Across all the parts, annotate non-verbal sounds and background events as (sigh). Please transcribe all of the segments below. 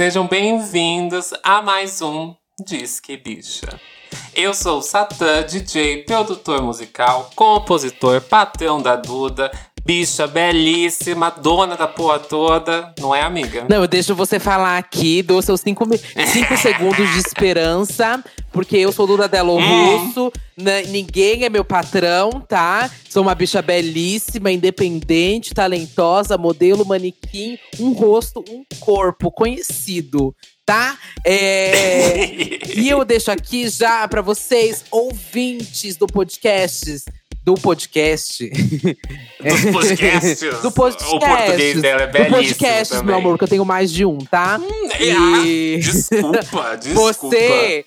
Sejam bem-vindos a mais um Disque Bicha. Eu sou o Satã, DJ, produtor musical, compositor, patrão da Duda, bicha belíssima, dona da porra toda, não é, amiga? Não, eu deixo você falar aqui, dou seus cinco, (laughs) cinco segundos de esperança, porque eu sou Duda Delo Hum. Russo, né, ninguém é meu patrão, tá? Sou uma bicha belíssima, independente, talentosa, modelo, manequim, um rosto, um corpo conhecido, tá? É… (laughs) E eu deixo aqui já pra vocês, ouvintes do podcast. Do podcast. (laughs) Dos podcasts. do podcast. O português dela é do belíssimo podcast, também. meu amor, que eu tenho mais de um, tá? Ah, E- desculpa, (laughs) desculpa. Você,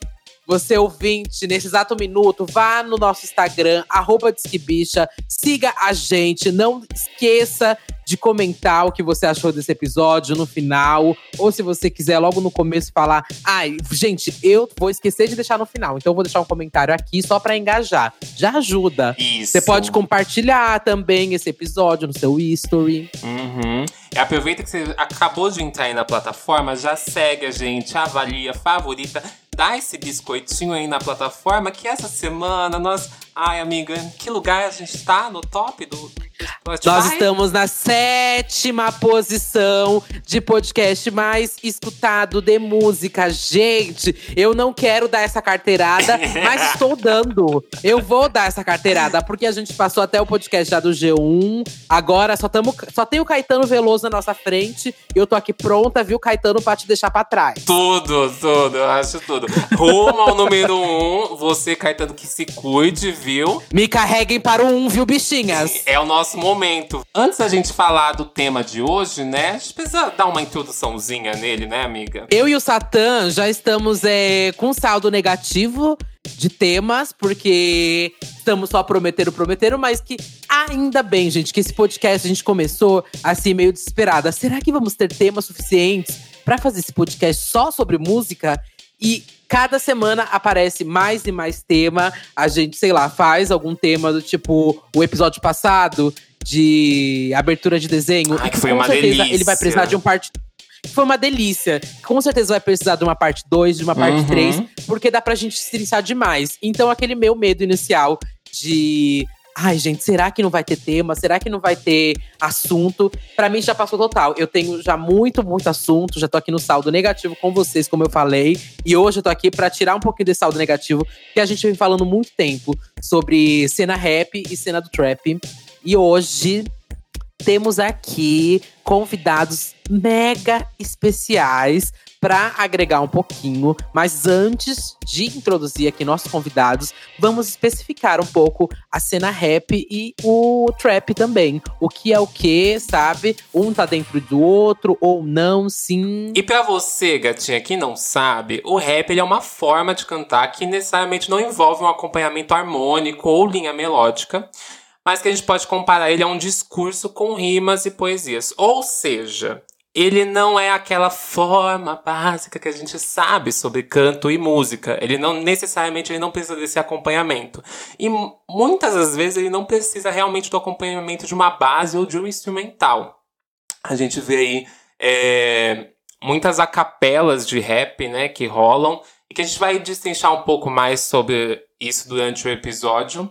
você ouvinte, nesse exato minuto, vá no nosso Instagram, arroba Disquebicha, siga a gente, não esqueça de comentar o que você achou desse episódio no final, ou se você quiser logo no começo falar, ai, gente, eu vou esquecer de deixar no final, então eu vou deixar um comentário aqui só pra engajar. Já ajuda. Isso. Você pode compartilhar também esse episódio no seu history. Uhum. Aproveita que você acabou de entrar aí na plataforma, já segue a gente, avalia, favorita, dá esse biscoitinho aí na plataforma, que essa semana nós. Ai, amiga, que lugar a gente tá no top do Spotify? Nós estamos na sétima posição de podcast mais escutado de música. Gente, eu não quero dar essa carteirada, (laughs) mas estou dando. Eu vou dar essa carteirada, porque a gente passou até o podcast já do G1. Agora só, tamo, só tem o Caetano Veloso na nossa frente. E eu tô aqui pronta, viu, Caetano, pra te deixar pra trás. Tudo, tudo, eu acho tudo. Rumo ao número um, você, Caetano, que se cuide, viu? Me carreguem para o um, viu, bichinhas? É o nosso momento. Antes da gente falar do tema de hoje, né? A gente precisa dar uma introduçãozinha nele, né, amiga? Eu e o Satã já estamos é, com saldo negativo de temas, porque estamos só prometendo, prometendo, mas que ainda bem, gente, que esse podcast a gente começou assim, meio desesperada. Será que vamos ter temas suficientes para fazer esse podcast só sobre música? E cada semana aparece mais e mais tema. A gente, sei lá, faz algum tema do tipo o episódio passado de abertura de desenho. E que foi com uma certeza ele vai delícia. precisar de um parte foi uma delícia. Com certeza vai precisar de uma parte 2, de uma parte Uhum. 3, porque dá pra gente se demais. Então, aquele meu medo inicial de. Ai, gente, será que não vai ter tema? Será que não vai ter assunto? Pra mim já passou total. Eu tenho já muito, muito assunto. Já tô aqui no saldo negativo com vocês, como eu falei. E hoje eu tô aqui pra tirar um pouquinho desse saldo negativo, que a gente vem falando muito tempo sobre cena rap e cena do trap. E hoje temos aqui convidados mega especiais para agregar um pouquinho, mas antes de introduzir aqui nossos convidados, vamos especificar um pouco a cena rap e o trap também. O que é o que, sabe? Um tá dentro do outro ou não, sim. E pra você, gatinha, que não sabe, o rap ele é uma forma de cantar que necessariamente não envolve um acompanhamento harmônico ou linha melódica, mas que a gente pode comparar ele a um discurso com rimas e poesias. Ou seja, ele não é aquela forma básica que a gente sabe sobre canto e música. Ele não necessariamente ele não precisa desse acompanhamento. E mu- muitas das vezes ele não precisa realmente do acompanhamento de uma base ou de um instrumental. A gente vê aí é, muitas acapelas de rap, né, que rolam e que a gente vai destrinchar um pouco mais sobre isso durante o episódio,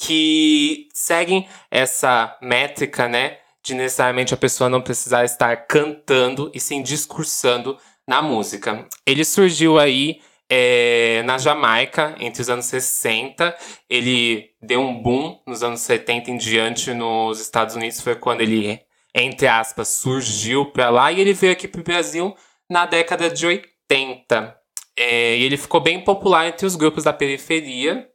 que seguem essa métrica, né, de necessariamente a pessoa não precisar estar cantando e sim discursando na música. Ele surgiu aí é, na Jamaica entre os anos 60. Ele deu um boom nos anos 70 em diante nos Estados Unidos. Foi quando ele, entre aspas, surgiu para lá. E ele veio aqui pro Brasil na década de 80. É, e ele ficou bem popular entre os grupos da periferia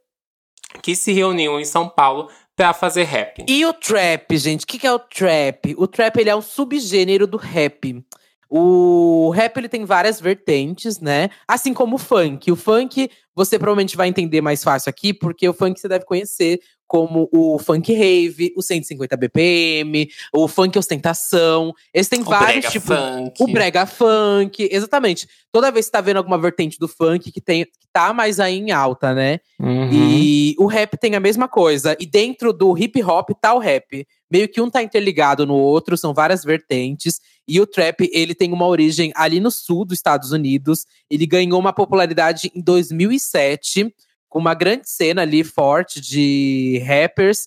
que se reuniam em São Paulo para fazer rap. E o trap, gente? O que, que é o trap? O trap ele é um subgênero do rap. O rap ele tem várias vertentes, né? Assim como o funk. O funk você provavelmente vai entender mais fácil aqui, porque o funk você deve conhecer como o funk rave, o 150 BPM, o funk ostentação. Eles têm O vários tipos. funk. O brega funk, exatamente. Toda vez que você tá vendo alguma vertente do funk que, tem, que tá mais aí em alta, né? Uhum. E o rap tem a mesma coisa. E dentro do hip hop tá o rap. Meio que um tá interligado no outro, são várias vertentes. E o trap, ele tem uma origem ali no sul dos Estados Unidos. Ele ganhou uma popularidade em 2007, com uma grande cena ali forte de rappers.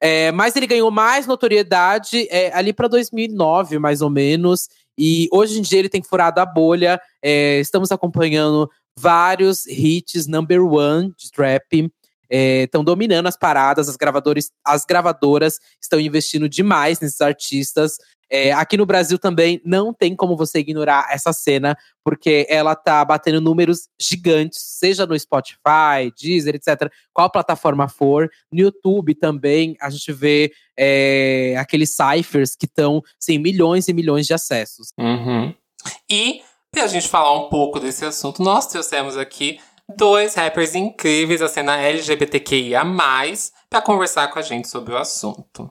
É, mas ele ganhou mais notoriedade é, ali para 2009, mais ou menos. E hoje em dia ele tem furado a bolha. É, estamos acompanhando vários hits number one de trap estão é, dominando as paradas, as, gravadores, as gravadoras estão investindo demais nesses artistas. É, aqui no Brasil também não tem como você ignorar essa cena, porque ela tá batendo números gigantes, seja no Spotify, Deezer, etc. Qual plataforma for. No YouTube também a gente vê é, aqueles ciphers que estão sem milhões e milhões de acessos. Uhum. E, pra gente falar um pouco desse assunto, nós trouxemos aqui dois rappers incríveis da cena LGBTQIA+, para conversar com a gente sobre o assunto.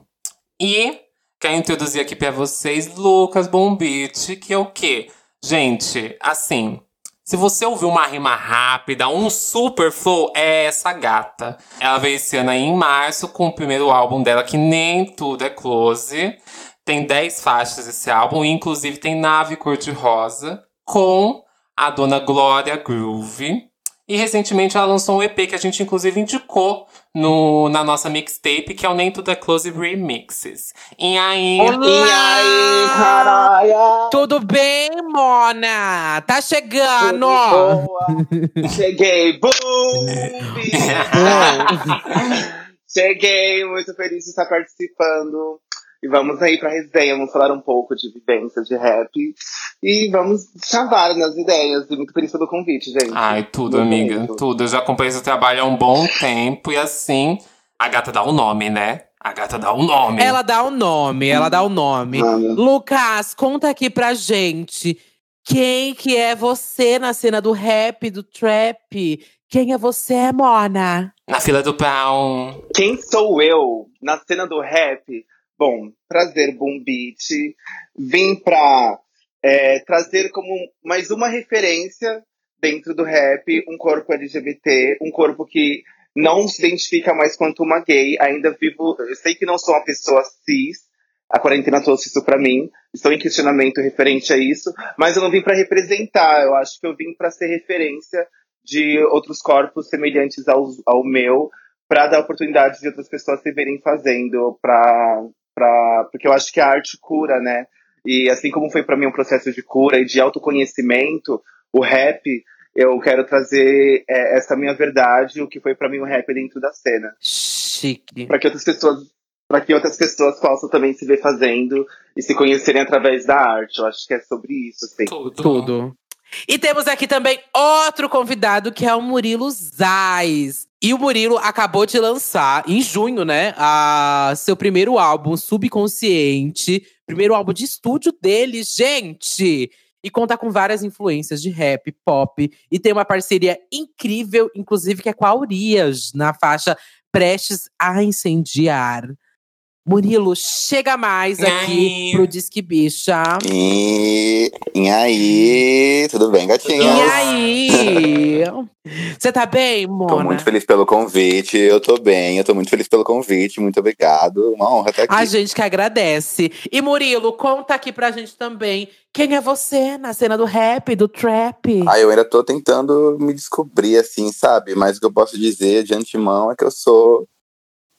E quero introduzir aqui para vocês Lucas Bombit, que é o quê? Gente, assim, se você ouviu uma rima rápida, um super flow, é essa gata. Ela veio esse ano aí em março com o primeiro álbum dela, que nem tudo é close. Tem 10 faixas esse álbum, inclusive tem Nave Cor-de-Rosa, com a dona Glória Groove. E recentemente ela lançou um EP que a gente inclusive indicou no, na nossa mixtape, que é o Nem Tudo é Close Remixes. E aí. Olá! E aí, caralho! Tudo bem, Mona? Tá chegando! Cheguei! Boom! (laughs) Cheguei, muito feliz de estar participando. E vamos aí pra resenha, vamos falar um pouco de vivência de rap. E vamos chavar nas ideias. E muito feliz pelo convite, gente. Ai, tudo, amiga. Tudo. Eu já acompanhei seu trabalho há um bom tempo. E assim, a gata dá o um nome, né? A gata dá o um nome. Ela dá o um nome, ela dá o nome. Lucas, conta aqui pra gente. Quem que é você na cena do rap, do trap? Quem é você, Mona? Na fila do pão. Quem sou eu na cena do rap? Bom, prazer, Boom Beat. Vim pra é, trazer como mais uma referência dentro do rap um corpo LGBT, um corpo que não se identifica mais quanto uma gay. Ainda vivo, eu sei que não sou uma pessoa cis, a quarentena trouxe isso para mim. Estou em questionamento referente a isso, mas eu não vim para representar. Eu acho que eu vim para ser referência de outros corpos semelhantes ao, ao meu, para dar oportunidade de outras pessoas se verem fazendo, para pra, porque eu acho que a arte cura, né? E assim como foi para mim um processo de cura e de autoconhecimento, o rap, eu quero trazer é, essa minha verdade, o que foi para mim o rap dentro da cena. Chique. Para que outras pessoas para que outras pessoas possam também se ver fazendo e se conhecerem através da arte. Eu acho que é sobre isso, assim. Tudo. Tudo. E temos aqui também outro convidado que é o Murilo Zais. E o Murilo acabou de lançar, em junho, né, a seu primeiro álbum, Subconsciente. Primeiro álbum de estúdio dele, gente! E conta com várias influências de rap, pop. E tem uma parceria incrível, inclusive, que é com a Urias, na faixa Prestes a Incendiar. Murilo, chega mais aqui pro Disque Bicha. E, e aí? Tudo bem, gatinha? E aí? Você tá bem, Mona? Tô muito feliz pelo convite. Eu tô bem, eu tô muito feliz pelo convite. Muito obrigado. Uma honra estar aqui. A gente que agradece. E Murilo, conta aqui pra gente também. Quem é você na cena do rap, do trap? Ah, eu ainda tô tentando me descobrir, assim, sabe? Mas o que eu posso dizer de antemão é que eu sou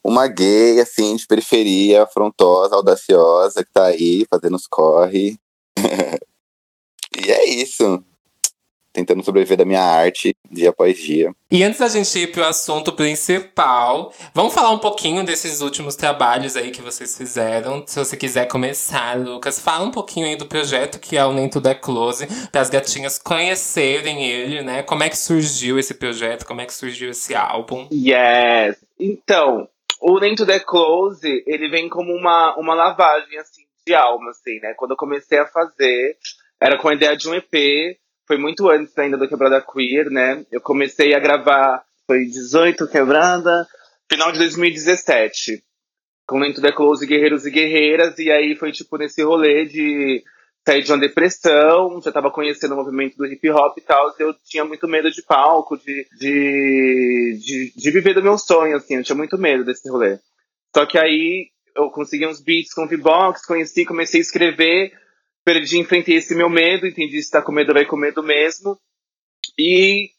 uma gay, assim, de periferia, afrontosa, audaciosa, que tá aí fazendo os corre. (laughs) e é isso. Tentando sobreviver da minha arte dia após dia. E antes da gente ir pro assunto principal, vamos falar um pouquinho desses últimos trabalhos aí que vocês fizeram. Se você quiser começar, Lucas, fala um pouquinho aí do projeto que é o Nem Tudo é Close, para as gatinhas conhecerem ele, né? Como é que surgiu esse projeto? Como é que surgiu esse álbum? Yes! Então, o Nem to The Close, ele vem como uma, uma lavagem, assim, de alma, assim, né? Quando eu comecei a fazer, era com a ideia de um EP, foi muito antes ainda do Quebrada Queer, né? Eu comecei a gravar, foi 18 Quebrada, final de 2017, com Nem to The Close, Guerreiros e Guerreiras, e aí foi, tipo, nesse rolê de saí de uma depressão, já estava conhecendo o movimento do hip hop e tal, eu tinha muito medo de palco, de, de, de, de, viver do meu sonho, assim, eu tinha muito medo desse rolê. Só que aí eu consegui uns beats com V-Box, conheci, comecei a escrever, perdi, enfrentei esse meu medo, entendi se tá com medo, vai com medo mesmo. E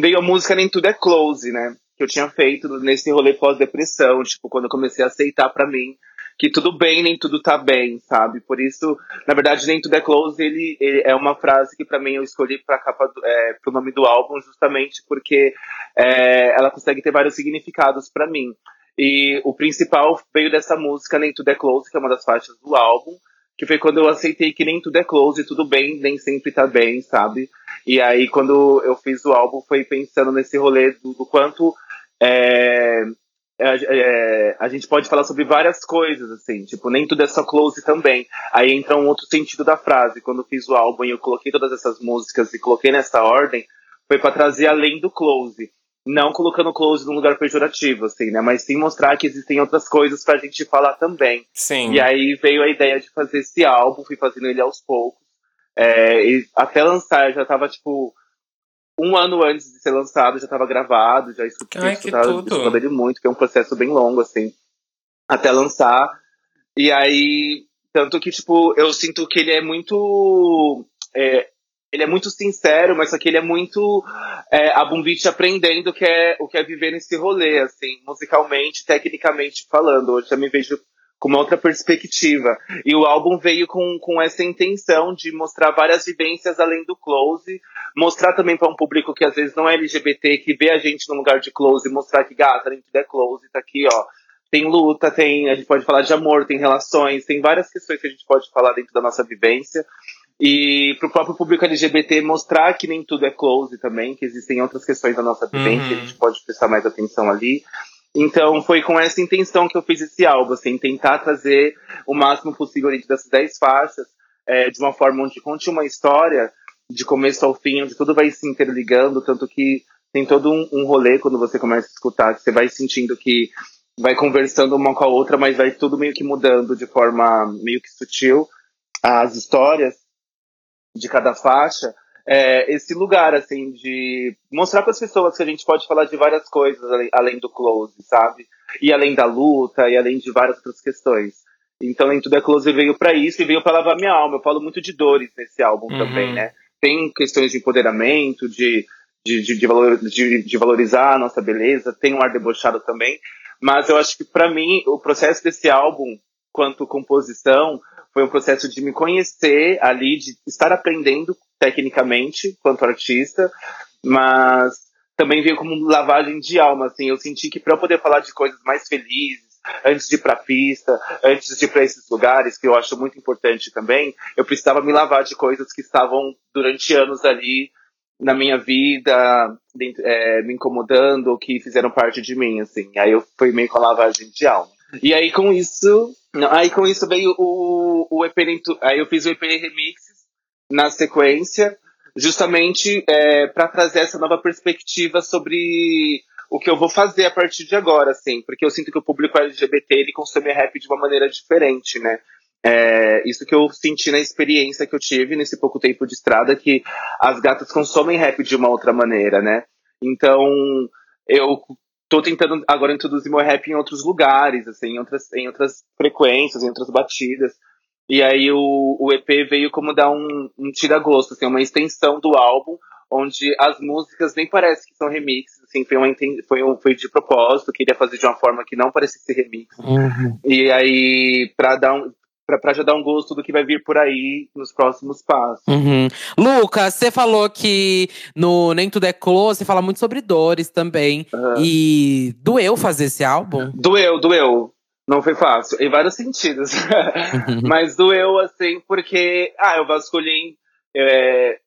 veio a música Nem Tudo é Close, né? Que eu tinha feito nesse rolê pós-depressão, tipo, quando eu comecei a aceitar para mim que tudo bem, nem tudo tá bem, sabe? Por isso, na verdade, nem tudo é close, ele, ele é uma frase que para mim eu escolhi para capa do, é, pro nome do álbum, justamente porque é, ela consegue ter vários significados para mim. E o principal veio dessa música, Nem Tudo é Close, que é uma das faixas do álbum, que foi quando eu aceitei que nem tudo é close, tudo bem, nem sempre tá bem, sabe? E aí, quando eu fiz o álbum, foi pensando nesse rolê do, do quanto é, é, é, a gente pode falar sobre várias coisas, assim, tipo, nem tudo é só close também. Aí entra um outro sentido da frase. Quando eu fiz o álbum e eu coloquei todas essas músicas e coloquei nessa ordem, foi para trazer além do close. Não colocando close num lugar pejorativo, assim, né? Mas sim mostrar que existem outras coisas pra gente falar também. Sim. E aí veio a ideia de fazer esse álbum, fui fazendo ele aos poucos. É, e até lançar, eu já tava, tipo, um ano antes de ser lançado, já estava gravado, já escutei, Ai, escutava ele muito, que é um processo bem longo, assim, até lançar. E aí, tanto que, tipo, eu sinto que ele é muito. É, ele é muito sincero, mas só que ele é muito é, a Bumbit aprendendo o que, é, o que é viver nesse rolê, assim, musicalmente, tecnicamente falando. Hoje eu me vejo com uma outra perspectiva. E o álbum veio com, com essa intenção de mostrar várias vivências além do close, mostrar também para um público que às vezes não é LGBT, que vê a gente no lugar de close, mostrar que gata, dentro é close, tá aqui, ó. Tem luta, tem, a gente pode falar de amor, tem relações, tem várias questões que a gente pode falar dentro da nossa vivência. E para o próprio público LGBT mostrar que nem tudo é close também, que existem outras questões da nossa vivência, uhum. a gente pode prestar mais atenção ali. Então foi com essa intenção que eu fiz esse álbum, assim, tentar trazer o máximo possível dessas 10 faixas, é, de uma forma onde conte uma história de começo ao fim, onde tudo vai se interligando, tanto que tem todo um, um rolê quando você começa a escutar, que você vai sentindo que vai conversando uma com a outra, mas vai tudo meio que mudando de forma meio que sutil. As histórias de cada faixa é, esse lugar, assim, de mostrar para as pessoas que a gente pode falar de várias coisas além, além, do close, sabe? E além da luta, e além de várias outras questões. Então, em Tudo é Close veio para isso e veio para lavar minha alma. Eu falo muito de dores nesse álbum uhum. também, né? Tem questões de empoderamento, de, de, de, de, valor, de, de valorizar a nossa beleza, tem um ar debochado também. Mas eu acho que, para mim, o processo desse álbum, quanto composição, foi um processo de me conhecer ali, de estar aprendendo tecnicamente quanto artista, mas também veio como lavagem de alma, assim. Eu senti que para eu poder falar de coisas mais felizes, antes de ir para pista, antes de ir para esses lugares, que eu acho muito importante também, eu precisava me lavar de coisas que estavam durante anos ali na minha vida, é, me incomodando, que fizeram parte de mim, assim. Aí eu fui meio com a lavagem de alma. E aí com isso, aí com isso veio o, o EP, aí eu fiz o EP Remixes na sequência, justamente é, para trazer essa nova perspectiva sobre o que eu vou fazer a partir de agora, assim, porque eu sinto que o público LGBT ele consome rap de uma maneira diferente, né? É, isso que eu senti na experiência que eu tive nesse pouco tempo de estrada, que as gatas consomem rap de uma outra maneira, né? Então, eu tô tentando agora introduzir meu rap em outros lugares, assim, em outras, em outras frequências, em outras batidas. E aí o, o EP veio como dar um, um tira-gosto, assim, uma extensão do álbum, onde as músicas nem parece que são remixes, assim, foi, uma, foi, um, foi de propósito, queria fazer de uma forma que não parecesse remix. Uhum. E aí, pra dar um, pra, pra, já dar um gosto do que vai vir por aí nos próximos passos. Uhum. Lucas, você falou que no Nem Tudo é Close, você fala muito sobre dores também. Uhum. E doeu fazer esse álbum? Doeu, doeu. Não foi fácil, em vários sentidos. (laughs) Mas doeu, assim, porque. Ah, eu vasculhei. É,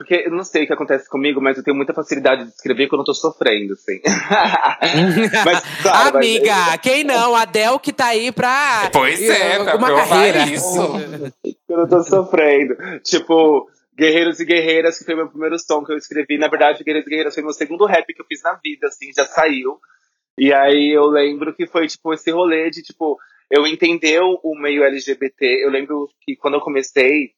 porque eu não sei o que acontece comigo, mas eu tenho muita facilidade de escrever quando eu tô sofrendo, assim. (laughs) mas, claro, Amiga, mas... quem não? A Del que tá aí pra. Pois é, pra uma carreira. isso. quando eu tô sofrendo. Tipo, Guerreiros e Guerreiras, que foi meu primeiro som que eu escrevi. Na verdade, Guerreiros e Guerreiras foi meu segundo rap que eu fiz na vida, assim, já saiu. E aí eu lembro que foi, tipo, esse rolê de, tipo, eu entender o meio LGBT. Eu lembro que quando eu comecei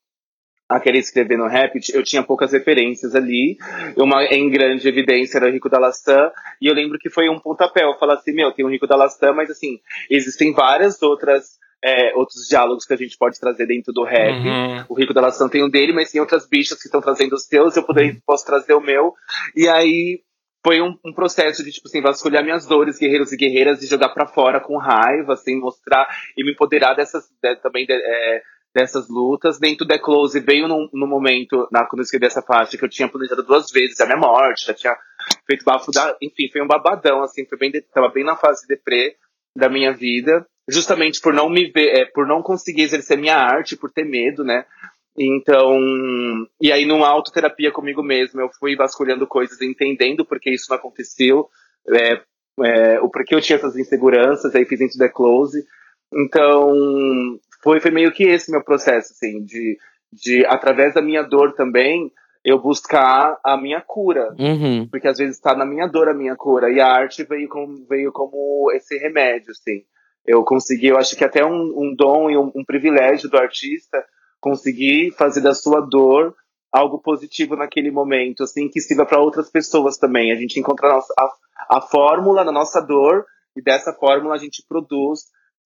a querer escrever no rap, eu tinha poucas referências ali. Uma em grande evidência era o Rico da Laçã. E eu lembro que foi um pontapé. Eu falei assim, meu, tem o Rico da Laçã, mas assim, existem várias outras é, outros diálogos que a gente pode trazer dentro do rap. Uhum. O Rico da Lação tem um dele, mas tem outras bichas que estão trazendo os seus, eu poderia, posso trazer o meu. E aí foi um, um processo de, tipo assim, vasculhar minhas dores, guerreiros e guerreiras, e jogar pra fora com raiva, assim, mostrar e me empoderar dessas, de, também de, é, dessas lutas. Dentro The Close veio num, momento, na, quando eu escrevi essa faixa, que eu tinha planejado duas vezes a minha morte, já tinha feito bafo da. Enfim, foi um babadão, assim, foi bem, de, tava bem na fase deprê da minha vida, justamente por não me ver, é, por não conseguir exercer minha arte, por ter medo, né? Então, e aí numa autoterapia comigo mesmo, eu fui vasculhando coisas, entendendo por que isso não aconteceu, é, é, o porquê eu tinha essas inseguranças, aí fiz Into the Close. Então, foi, foi meio que esse meu processo, assim, de, de através da minha dor também, eu buscar a minha cura. Uhum. Porque às vezes está na minha dor a minha cura. E a arte veio como, veio como esse remédio, assim. Eu consegui, eu acho que até um, um dom e um, um privilégio do artista conseguir fazer da sua dor algo positivo naquele momento, assim, que sirva para outras pessoas também. A gente encontra a, a, a, fórmula na nossa dor e dessa fórmula a gente produz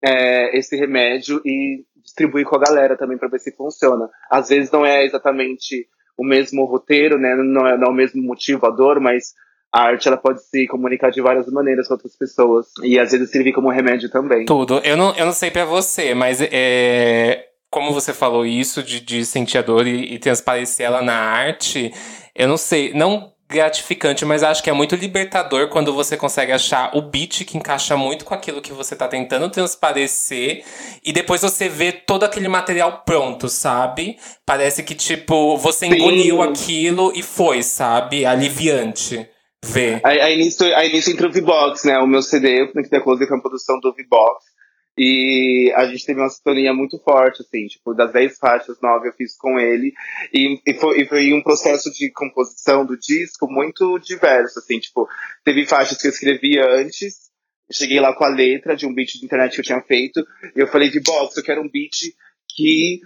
é, esse remédio e distribui com a galera também para ver se funciona. Às vezes não é exatamente o mesmo roteiro, né? Não é, não é o mesmo motivo a dor, mas a arte ela pode se comunicar de várias maneiras com outras pessoas e às vezes servir como remédio também. Tudo. Eu não, eu não sei para você, mas é como você falou isso de, de sentir a dor e, e transparecer ela na arte, eu não sei, não gratificante, mas acho que é muito libertador quando você consegue achar o beat que encaixa muito com aquilo que você tá tentando transparecer e depois você vê todo aquele material pronto, sabe? Parece que, tipo, você engoliu Sim. aquilo e foi, sabe? Aliviante ver. Aí, aí, nisso, aí nisso entra o V-Box, né? O meu CD, que é uma produção do V-Box. E a gente teve uma sintonia muito forte, assim, tipo, das 10 faixas, 9 eu fiz com ele. E, e, foi, e foi um processo de composição do disco muito diverso, assim, tipo, teve faixas que eu escrevi antes, cheguei lá com a letra de um beat de internet que eu tinha feito, e eu falei de box, eu quero um beat que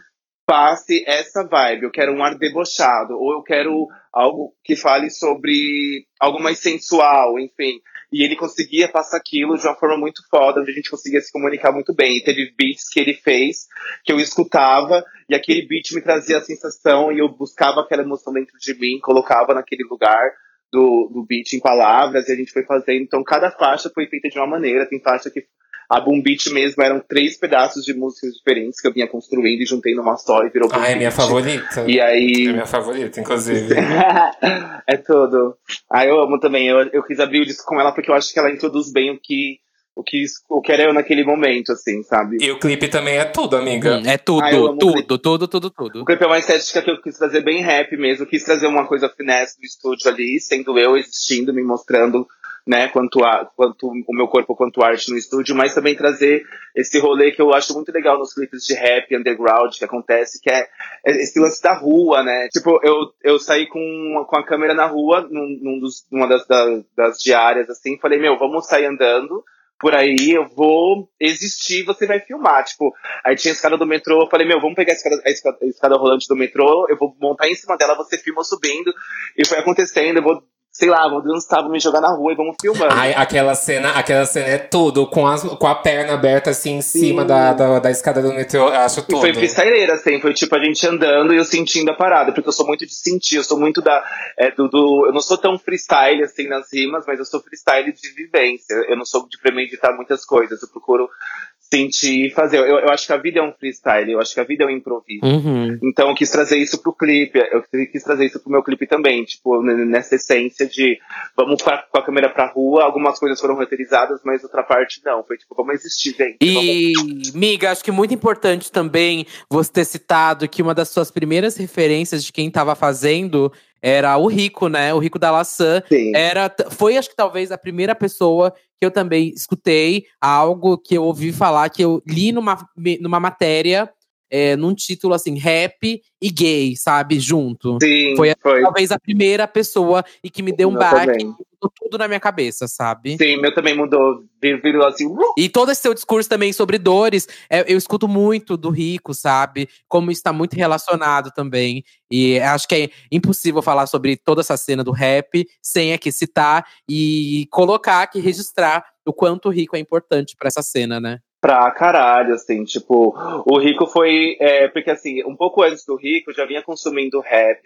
passe essa vibe, eu quero um ar debochado, ou eu quero algo que fale sobre algo mais sensual, enfim. E ele conseguia passar aquilo de uma forma muito foda, onde a gente conseguia se comunicar muito bem. E teve beats que ele fez, que eu escutava, e aquele beat me trazia a sensação, e eu buscava aquela emoção dentro de mim, colocava naquele lugar do, do beat em palavras, e a gente foi fazendo. Então, cada faixa foi feita de uma maneira. Tem faixa que a Boom Beat mesmo eram três pedaços de músicas diferentes que eu vinha construindo e juntei numa só e virou Boom Ah, é minha favorita. E aí. É minha favorita, inclusive. (laughs) é tudo. Ah, eu amo também. Eu, eu quis abrir o disco com ela porque eu acho que ela introduz bem o que, o que, o que era eu naquele momento, assim, sabe? E o clipe também é tudo, amiga. Hum, é tudo, Ah, tudo, tudo, tudo, tudo. O clipe é uma estética que eu quis trazer bem rap mesmo. Eu quis trazer uma coisa finesse do estúdio ali, sendo eu existindo, me mostrando, né, quanto, a, quanto o meu corpo, quanto arte no estúdio, mas também trazer esse rolê que eu acho muito legal nos clipes de rap underground que acontece, que é esse lance da rua, né? Tipo, eu, eu saí com, com a câmera na rua, num, num dos, numa das, das, das diárias, assim, falei, meu, vamos sair andando por aí, eu vou existir, você vai filmar. Tipo, aí tinha a escada do metrô, eu falei, meu, vamos pegar a escada, a escada, a escada rolante do metrô, eu vou montar em cima dela, você filma subindo, e foi acontecendo, eu vou, sei lá, vou dançar, vou me jogar na rua e vamos filmando. Ai, aquela cena, aquela cena é tudo, com, as, com a perna aberta assim em cima da, da, da escada do metrô, acho E tudo. foi freestyleira, assim, foi tipo a gente andando e eu sentindo a parada, porque eu sou muito de sentir, eu sou muito da. é, do, do- eu não sou tão freestyle assim nas rimas, mas eu sou freestyle de vivência. Eu não sou de premeditar muitas coisas, eu procuro sentir e fazer. Eu, eu acho que a vida é um freestyle, eu acho que a vida é um improviso. Uhum. Então eu quis trazer isso pro clipe, eu quis trazer isso pro meu clipe também, tipo, nessa essência de vamos pra, com a câmera pra rua, algumas coisas foram roteirizadas, mas outra parte não. Foi tipo, vamos existir, gente. vamos E, miga, acho que muito importante também você ter citado que uma das suas primeiras referências de quem tava fazendo era o Rico, né? O Rico da Laçã. Sim. Era, foi, acho que talvez, a primeira pessoa que eu também escutei algo que eu ouvi falar, que eu li numa, numa matéria, é, num título assim, rap e gay, sabe? Junto. Sim, Foi foi. Talvez a primeira pessoa e que me deu um Meu baque, mudou tudo na minha cabeça, sabe? Sim, meu também mudou. Vir- Virou assim. uh, E todo esse seu discurso também sobre dores, é, eu escuto muito do Rico, sabe? Como está muito relacionado também. E acho que é impossível falar sobre toda essa cena do rap sem aqui citar e colocar aqui, registrar o quanto o Rico é importante para essa cena, né? Pra caralho, assim, tipo, o Rico foi. É, porque assim, um pouco antes do Rico, eu já vinha consumindo rap.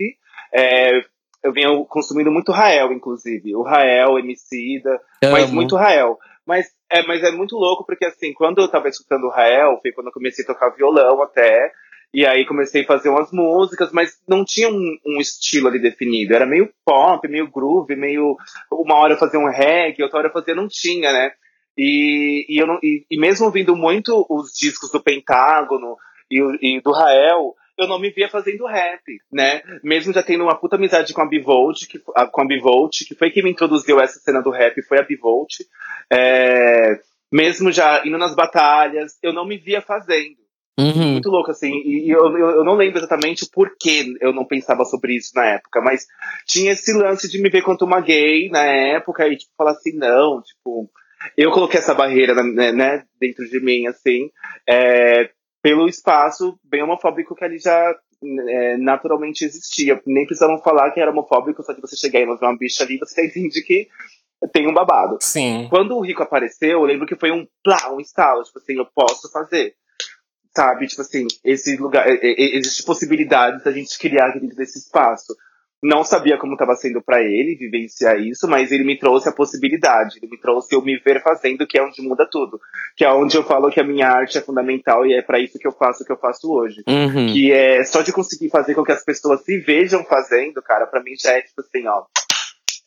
É, eu vinha consumindo muito Rael, inclusive. O Rael, Emicida, mas muito Rael. Mas é, mas é muito louco, porque assim, quando eu tava escutando o Rael, foi quando eu comecei a tocar violão até. E aí comecei a fazer umas músicas, mas não tinha um, um, estilo ali definido. Era meio pop, meio groove, meio. Uma hora eu fazia um reggae, outra hora eu fazia. Não tinha, né? E, e, eu não, e, e mesmo ouvindo muito os discos do Pentágono e, e, do Rael, eu não me via fazendo rap, né? Mesmo já tendo uma puta amizade com a Bivolt, que, a, com a Bivolt, que foi quem me introduziu essa cena do rap, foi a Bivolt. É, mesmo já indo nas batalhas, eu não me via fazendo. Uhum. Muito louco, assim. E, eu, eu, eu, não lembro exatamente por que eu não pensava sobre isso na época, mas tinha esse lance de me ver quanto uma gay na época e, tipo, falar assim, não, tipo, eu coloquei essa barreira né, né, dentro de mim, assim, é, pelo espaço bem homofóbico que ali já é, naturalmente existia. Nem precisavam falar que era homofóbico, só que você chegar e ver uma bicha ali, você já entende que tem um babado. Sim. Quando o Rico apareceu, eu lembro que foi um plá, um estalo, tipo assim, eu posso fazer. Sabe, tipo assim, esse lugar, existe possibilidades da gente criar dentro desse espaço não sabia como estava sendo para ele vivenciar isso, mas ele me trouxe a possibilidade, ele me trouxe eu me ver fazendo, que é onde muda tudo, que é onde eu falo que a minha arte é fundamental e é para isso que eu faço o que eu faço hoje, uhum. que é só de conseguir fazer com que as pessoas se vejam fazendo, cara, para mim já é tipo assim, ó,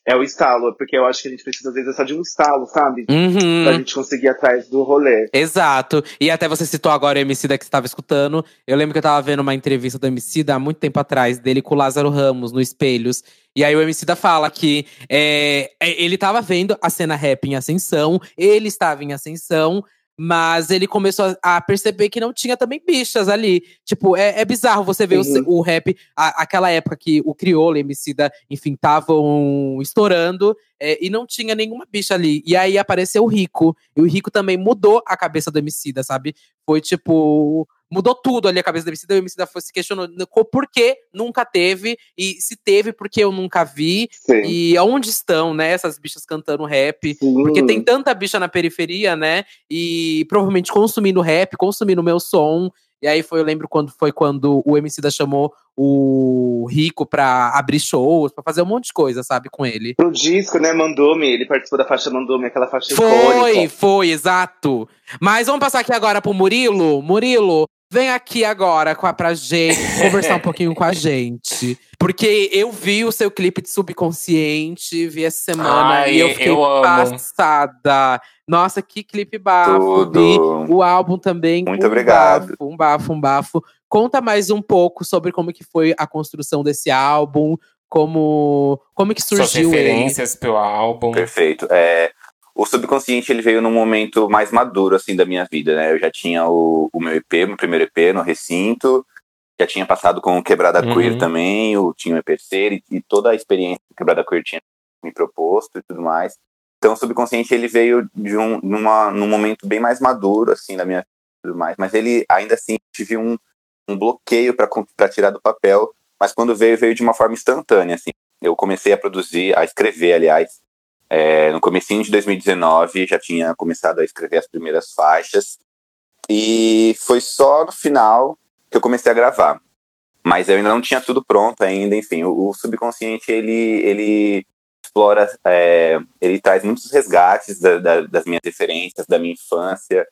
é o estalo, porque eu acho que a gente precisa, às vezes, só de um estalo, sabe? Uhum. Pra gente conseguir ir atrás do rolê. Exato. E até você citou agora o Emicida que você estava escutando. Eu lembro que eu tava vendo uma entrevista do Emicida há muito tempo atrás, dele com o Lázaro Ramos, no Espelhos. E aí o Emicida fala que é, é ele tava vendo a cena rap em ascensão, ele estava em ascensão, mas ele começou a perceber que não tinha também bichas ali. Tipo, é, é bizarro você ver uhum. o, o, rap, a, aquela época que o Criolo e Emicida, enfim, estavam estourando. É, e não tinha nenhuma bicha ali. E aí apareceu o Rico. E o Rico também mudou a cabeça do Emicida, sabe? Foi tipo mudou tudo ali a cabeça do Emicida. O Emicida foi se questionando por que nunca teve, e se teve, porque eu nunca vi. Sim. E aonde estão, né, essas bichas cantando rap. Sim. Porque tem tanta bicha na periferia, né, e provavelmente consumindo rap, consumindo meu som. E aí foi, eu lembro quando foi quando o Emicida chamou o Rico pra abrir shows, pra fazer um monte de coisa, sabe, com ele. Pro disco, né, Mandou-me, ele participou da faixa Mandou-me, aquela faixa Foi, icônica. foi, exato. Mas vamos passar aqui agora pro Murilo. Murilo, Vem aqui agora com a, pra gente (laughs) conversar um pouquinho com a gente. Porque eu vi o seu clipe de subconsciente, vi essa semana Ai, e eu fiquei eu passada. Nossa, que clipe bafo. Vi o álbum também. Muito um obrigado. Bafo, um bafo, um bafo. Conta mais um pouco sobre como que foi a construção desse álbum, como, como que surgiu Suas referências ele. pro álbum. Perfeito. É, o subconsciente ele veio num momento mais maduro assim da minha vida, né? Eu já tinha o, o meu EP, meu primeiro EP no recinto, já tinha passado com o Quebrada uhum. Queer também, eu tinha o EP terceiro e, e, toda a experiência que o Quebrada Queer tinha me proposto e tudo mais. Então o subconsciente ele veio de um numa, num momento bem mais maduro assim da minha vida e tudo mais, mas ele ainda assim tive um, um bloqueio para tirar do papel, mas quando veio veio de uma forma instantânea assim. Eu comecei a produzir, a escrever, aliás, é, no comecinho de 2019 já tinha começado a escrever as primeiras faixas e foi só no final que eu comecei a gravar. Mas eu ainda não tinha tudo pronto ainda, enfim, o, o subconsciente ele ele explora, é, ele traz muitos resgates da, da, das minhas referências, da minha infância,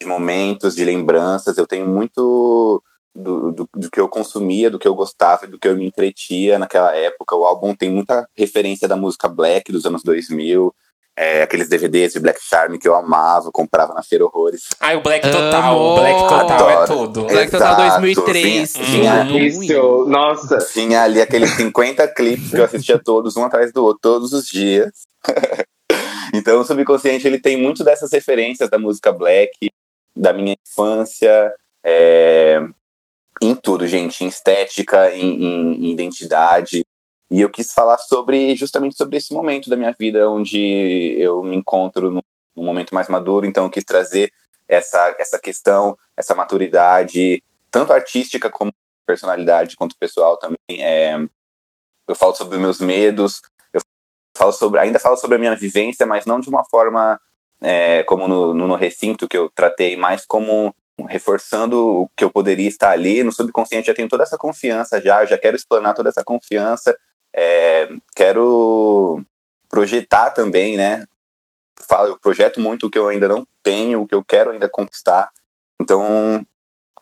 de momentos, de lembranças. Eu tenho muito do, do, do, que eu consumia, do que eu gostava, do que eu me entretia naquela época. O álbum tem muita referência da música black dos anos 2000, é, aqueles DVDs de Black Charm que eu amava, comprava na Feira Horrores. Ah, o Black Total, o Black Total é Adoro. é tudo. Black Total 2003. Tinha, tinha, isso, nossa. Tinha ali aqueles 50 (laughs) clipes que eu assistia todos, um atrás do outro, todos os dias. (laughs) então o subconsciente ele tem muito dessas referências da música black, da minha infância, é, em tudo, gente, em estética, em, em, identidade. E eu quis falar sobre justamente sobre esse momento da minha vida onde eu me encontro num momento mais maduro, então eu quis trazer essa, essa questão, essa maturidade, tanto artística como personalidade, quanto pessoal também. É, eu falo sobre meus medos, eu falo sobre, ainda falo sobre a minha vivência, mas não de uma forma é, como no, no, no recinto, que eu tratei mais como reforçando que eu poderia estar ali. No subconsciente já tenho toda essa confiança já, já quero explanar toda essa confiança, é, quero projetar também, né? Eu projeto muito o que eu ainda não tenho, o que eu quero ainda conquistar. Então,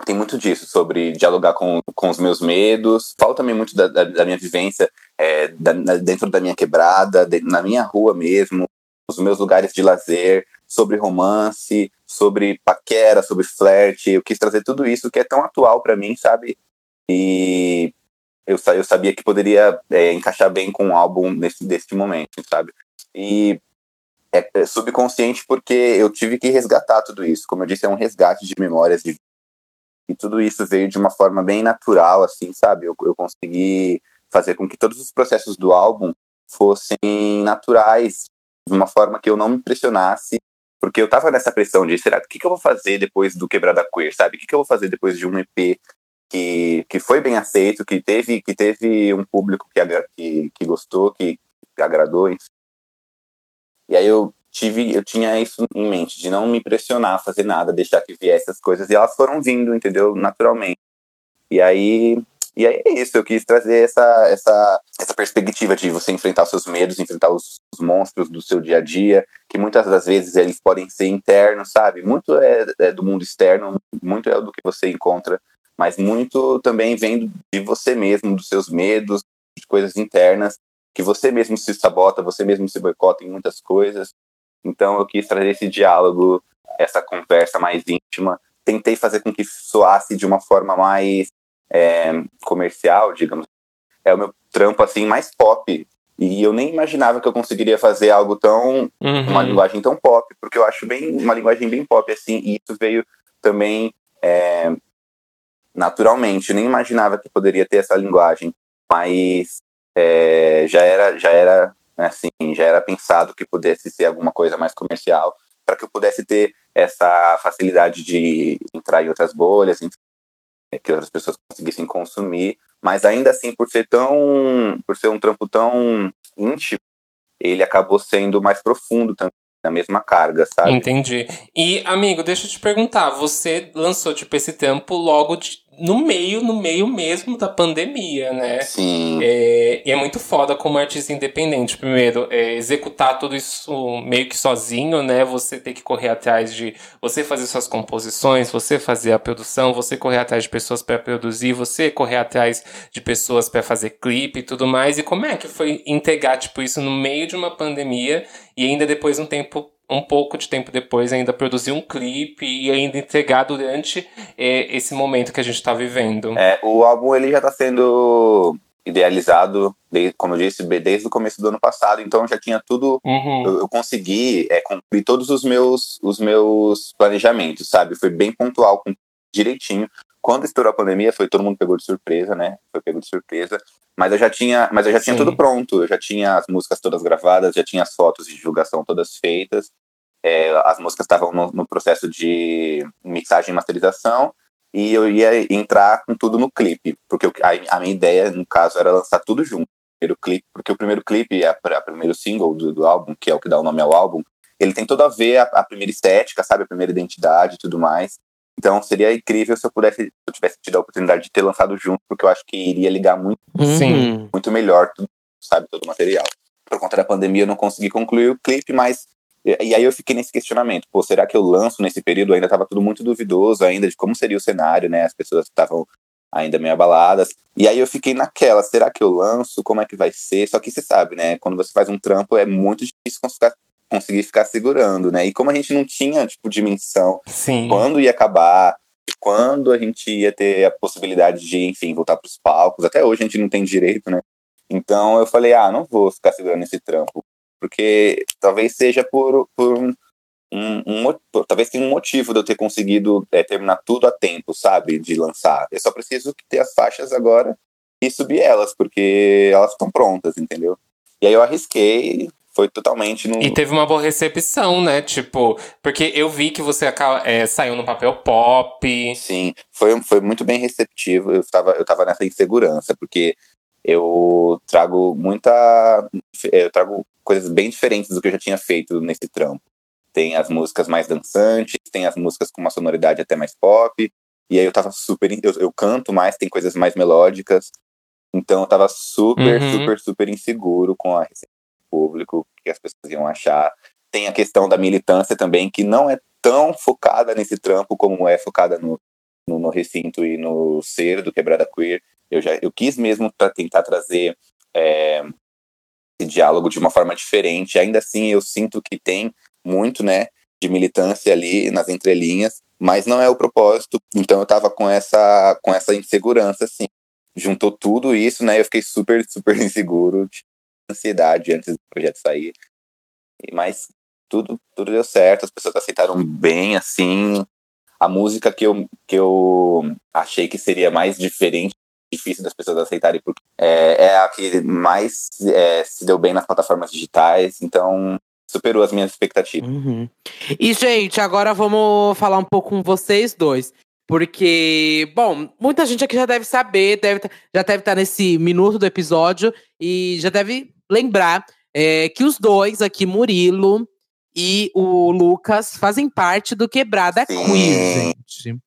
tem muito disso, sobre dialogar com, com os meus medos. Falo também muito da, da, da minha vivência é, da, dentro da minha quebrada, de, na minha rua mesmo, os meus lugares de lazer, sobre romance, sobre paquera, sobre flerte. Eu quis trazer tudo isso que é tão atual para mim, sabe? E eu, eu sabia que poderia é, encaixar bem com o álbum nesse, nesse momento, sabe? E é, é, subconsciente porque eu tive que resgatar tudo isso. Como eu disse, é um resgate de memórias de e tudo isso veio de uma forma bem natural, assim, sabe? Eu, eu consegui fazer com que todos os processos do álbum fossem naturais, de uma forma que eu não me impressionasse porque eu tava nessa pressão de, será, o que, que eu vou fazer depois do Quebrada Queer, sabe? O que, que eu vou fazer depois de um EP que, que foi bem aceito, que teve, que teve um público que, que, que gostou, que, agradou, enfim. E aí eu tive, eu tinha isso em mente, de não me pressionar a fazer nada, deixar que viesse as coisas, e elas foram vindo, entendeu? Naturalmente. E aí e aí é isso, eu quis trazer essa, essa, essa perspectiva de você enfrentar os seus medos, enfrentar os, os, monstros do seu dia a dia, que muitas das vezes eles podem ser internos, sabe? Muito é, é do mundo externo, muito é do que você encontra, mas muito também vem de você mesmo, dos seus medos, de coisas internas, que você mesmo se sabota, você mesmo se boicota em muitas coisas. Então eu quis trazer esse diálogo, essa conversa mais íntima. Tentei fazer com que soasse de uma forma mais é, comercial, digamos, é o meu trampo assim mais pop. E eu nem imaginava que eu conseguiria fazer algo tão. Uhum. uma linguagem tão pop, porque eu acho bem uma linguagem bem pop, assim, e isso veio também é, naturalmente. Eu nem imaginava que poderia ter essa linguagem, mas é, já era, já era assim, já era pensado que pudesse ser alguma coisa mais comercial, para que eu pudesse ter essa facilidade de entrar em outras bolhas, que outras pessoas conseguissem consumir, mas ainda assim, por ser tão, por ser um trampo tão íntimo, ele acabou sendo mais profundo também, na mesma carga, sabe? Entendi. E, amigo, deixa eu te perguntar, você lançou, tipo, esse tempo logo de, no meio, no meio mesmo da pandemia, né? Sim. É, e é muito foda como artista independente. Primeiro, é, executar tudo isso meio que sozinho, né? Você ter que correr atrás de. Você fazer suas composições, você fazer a produção, você correr atrás de pessoas para produzir, você correr atrás de pessoas para fazer clipe e tudo mais. E como é que foi integrar, tipo, isso no meio de uma pandemia e ainda depois um tempo um pouco de tempo depois ainda produzir um clipe e ainda entregar durante é, esse momento que a gente está vivendo. É, o álbum ele já está sendo idealizado, desde, como eu disse, desde o começo do ano passado, então já tinha tudo, uhum. eu, eu, consegui é, cumprir todos os meus, os meus planejamentos, sabe? Foi bem pontual, direitinho. Quando estourou a pandemia, foi todo mundo pegou de surpresa, né? Foi pego de surpresa. Mas eu já tinha, mas eu já tinha tudo pronto. Eu já tinha as músicas todas gravadas, já tinha as fotos de divulgação todas feitas. É, as músicas estavam no, no, processo de mixagem e masterização. E eu ia entrar com tudo no clipe. Porque a, a minha ideia, no caso, era lançar tudo junto. Primeiro clipe, porque o primeiro clipe, é a, primeiro single do, do, álbum, que é o que dá o nome ao álbum, ele tem tudo a ver a, a primeira estética, sabe? A primeira identidade e tudo mais. Então seria incrível se eu pudesse, se eu tivesse tido a oportunidade de ter lançado junto, porque eu acho que iria ligar muito, Sim. muito melhor, sabe, todo o material. Por conta da pandemia eu não consegui concluir o clipe, mas e aí eu fiquei nesse questionamento, pô, será que eu lanço nesse período? Ainda estava tudo muito duvidoso ainda de como seria o cenário, né? As pessoas estavam ainda meio abaladas. E aí eu fiquei naquela, será que eu lanço? Como é que vai ser? Só que você sabe, né? Quando você faz um trampo é muito difícil conseguir ficar segurando, né? E como a gente não tinha, tipo, dimensão Sim. quando ia acabar, quando a gente ia ter a possibilidade de, enfim, voltar para os palcos, até hoje a gente não tem direito, né? Então eu falei, ah, não vou ficar segurando esse trampo, porque talvez seja por, por um, um, um, talvez tenha um motivo de eu ter conseguido é, terminar tudo a tempo, sabe, de lançar. Eu só preciso ter as faixas agora e subir elas, porque elas estão prontas, entendeu? E aí eu arrisquei, foi totalmente no. E teve uma boa recepção, né? Tipo, porque eu vi que você é, saiu no papel pop. Sim, foi, foi muito bem receptivo. Eu tava, eu tava nessa insegurança, porque eu trago muita. Eu trago coisas bem diferentes do que eu já tinha feito nesse trampo. Tem as músicas mais dançantes, tem as músicas com uma sonoridade até mais pop. E aí eu tava super. Eu, eu canto mais, tem coisas mais melódicas. Então eu tava super, uhum. super, super inseguro com a público, o que as pessoas iam achar. Tem a questão da militância também, que não é tão focada nesse trampo como é focada no, no, no recinto e no ser do Quebrada Queer. Eu, já, eu quis mesmo pra tentar trazer é, esse diálogo de uma forma diferente. Ainda assim, eu sinto que tem muito, né, de militância ali nas entrelinhas, mas não é o propósito. Então eu tava com essa, com essa insegurança, assim. Juntou tudo isso, né? Eu fiquei super, super (laughs) inseguro, ansiedade antes do projeto sair. Mas tudo, tudo deu certo, as pessoas aceitaram bem, assim. A música que eu, que eu achei que seria mais diferente, difícil das pessoas aceitarem, porque é, é a que mais é, se deu bem nas plataformas digitais, então superou as minhas expectativas. Uhum. E, gente, agora vamos falar um pouco com vocês dois. Porque, bom, muita gente aqui já deve saber, deve, tá, já deve estar tá nesse minuto do episódio e já deve lembrar é, que os dois aqui, Murilo e o Lucas fazem parte do Quebrada Sim. Queer, gente.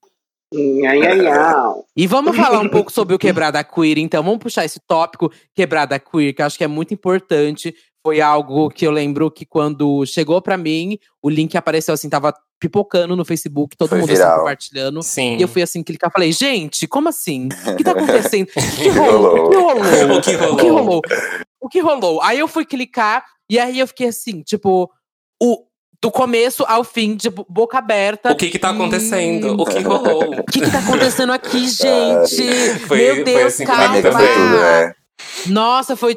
E vamos falar um pouco sobre o Quebrada Queer, então. Vamos puxar esse tópico Quebrada Queer, que eu acho que é muito importante. Foi algo que eu lembro que quando chegou para mim, o link apareceu assim, tava pipocando no Facebook, todo Foi mundo assim, compartilhando. Sim. E eu fui assim clicar, falei, gente, como assim? O que tá (laughs) acontecendo? O que rolou? O que rolou? (laughs) O que rolou? O que rolou? O que rolou? Aí eu fui clicar, e aí eu fiquei assim, tipo, o, do começo ao fim, de boca aberta. O que que tá acontecendo? Hum. O que rolou? O que que tá acontecendo aqui, (laughs) gente? foi, Meu Deus, foi assim calma. Tudo, né? Nossa, foi.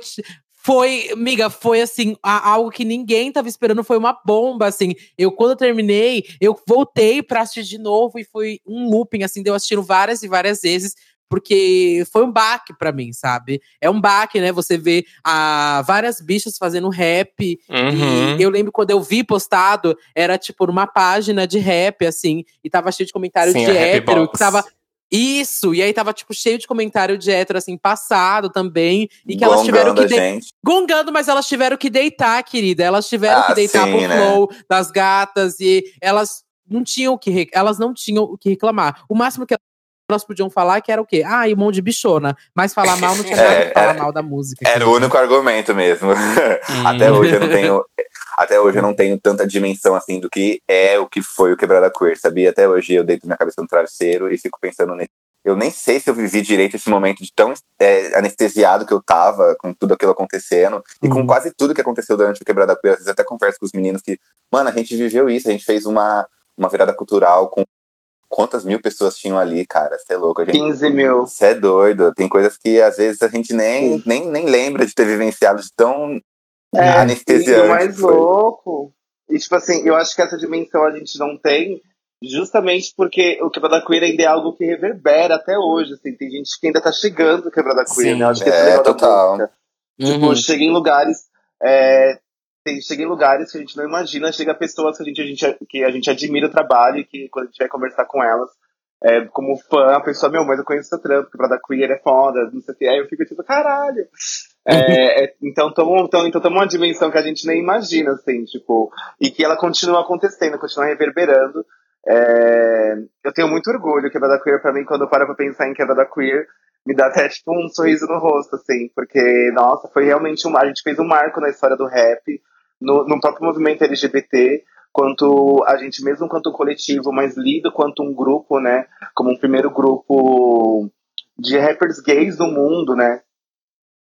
Foi, amiga, foi assim, algo que ninguém tava esperando, foi uma bomba, assim. Eu, quando eu terminei, eu voltei pra assistir de novo e foi um looping, assim, deu assistindo várias e várias vezes porque foi um baque para mim, sabe? É um baque, né? Você vê ah, várias bichas fazendo rap. Uhum. E eu lembro quando eu vi postado, era tipo numa página de rap, assim, e tava cheio de comentário Sim, de hétero, que tava. Isso, e aí tava, tipo, cheio de comentário de hétero, assim, passado também. E que Gongando elas tiveram que. De... Gongando, mas elas tiveram que deitar, querida. Elas tiveram ah, que deitar sim, pro né? flow das gatas e elas não tinham o que. Elas não tinham o que reclamar. O máximo que elas podiam falar que era o quê? Ah, e um monte de bichona. Mas falar mal não tinha nada é, falar mal da música. Era o único argumento mesmo. até hoje eu não tenho. (laughs) Até hoje eu não tenho tanta dimensão assim do que é o que foi o Quebrada Queer, sabia? Até hoje eu deito minha cabeça no travesseiro e fico pensando nisso. Eu nem sei se eu vivi direito esse momento de tão é, anestesiado que eu tava com tudo aquilo acontecendo e com uhum. quase tudo que aconteceu durante o Quebrada Queer. Às vezes até converso com os meninos que, mano, a gente viveu isso, a gente fez uma, uma virada cultural com quantas mil pessoas tinham ali, cara? Você é louco. A gente, 15 mil. Você é doido. Tem coisas que às vezes a gente nem, nem, nem lembra de ter vivenciado de tão é, anestesiante. E o mais louco. E tipo assim, eu acho que essa dimensão a gente não tem justamente porque o Quebrada Queer ainda é algo que reverbera até hoje. Assim, tem gente que ainda tá chegando no Quebrada Queer, Sim, né? Acho que é, é total. Tipo, uhum. chega em lugares. É, tem, chega em lugares que a gente não imagina, chega pessoas que a gente, a gente, que a gente admira o trabalho e que quando a gente vai conversar com elas, é, como fã, a pessoa, meu, mas eu conheço trampo, que pra dar queer é foda, não sei o que. Aí eu fico tipo, caralho. É, é, então, estamos então, então uma dimensão que a gente nem imagina, assim, tipo, e que ela continua acontecendo, continua reverberando. É, eu tenho muito orgulho, Quebrada Queer, pra mim, quando eu paro pra pensar em Quebrada Queer, me dá até, tipo, um sorriso no rosto, assim, porque, nossa, foi realmente um. A gente fez um marco na história do rap, no, no próprio movimento LGBT, quanto a gente mesmo quanto coletivo, mas lido quanto um grupo, né, como um primeiro grupo de rappers gays do mundo, né?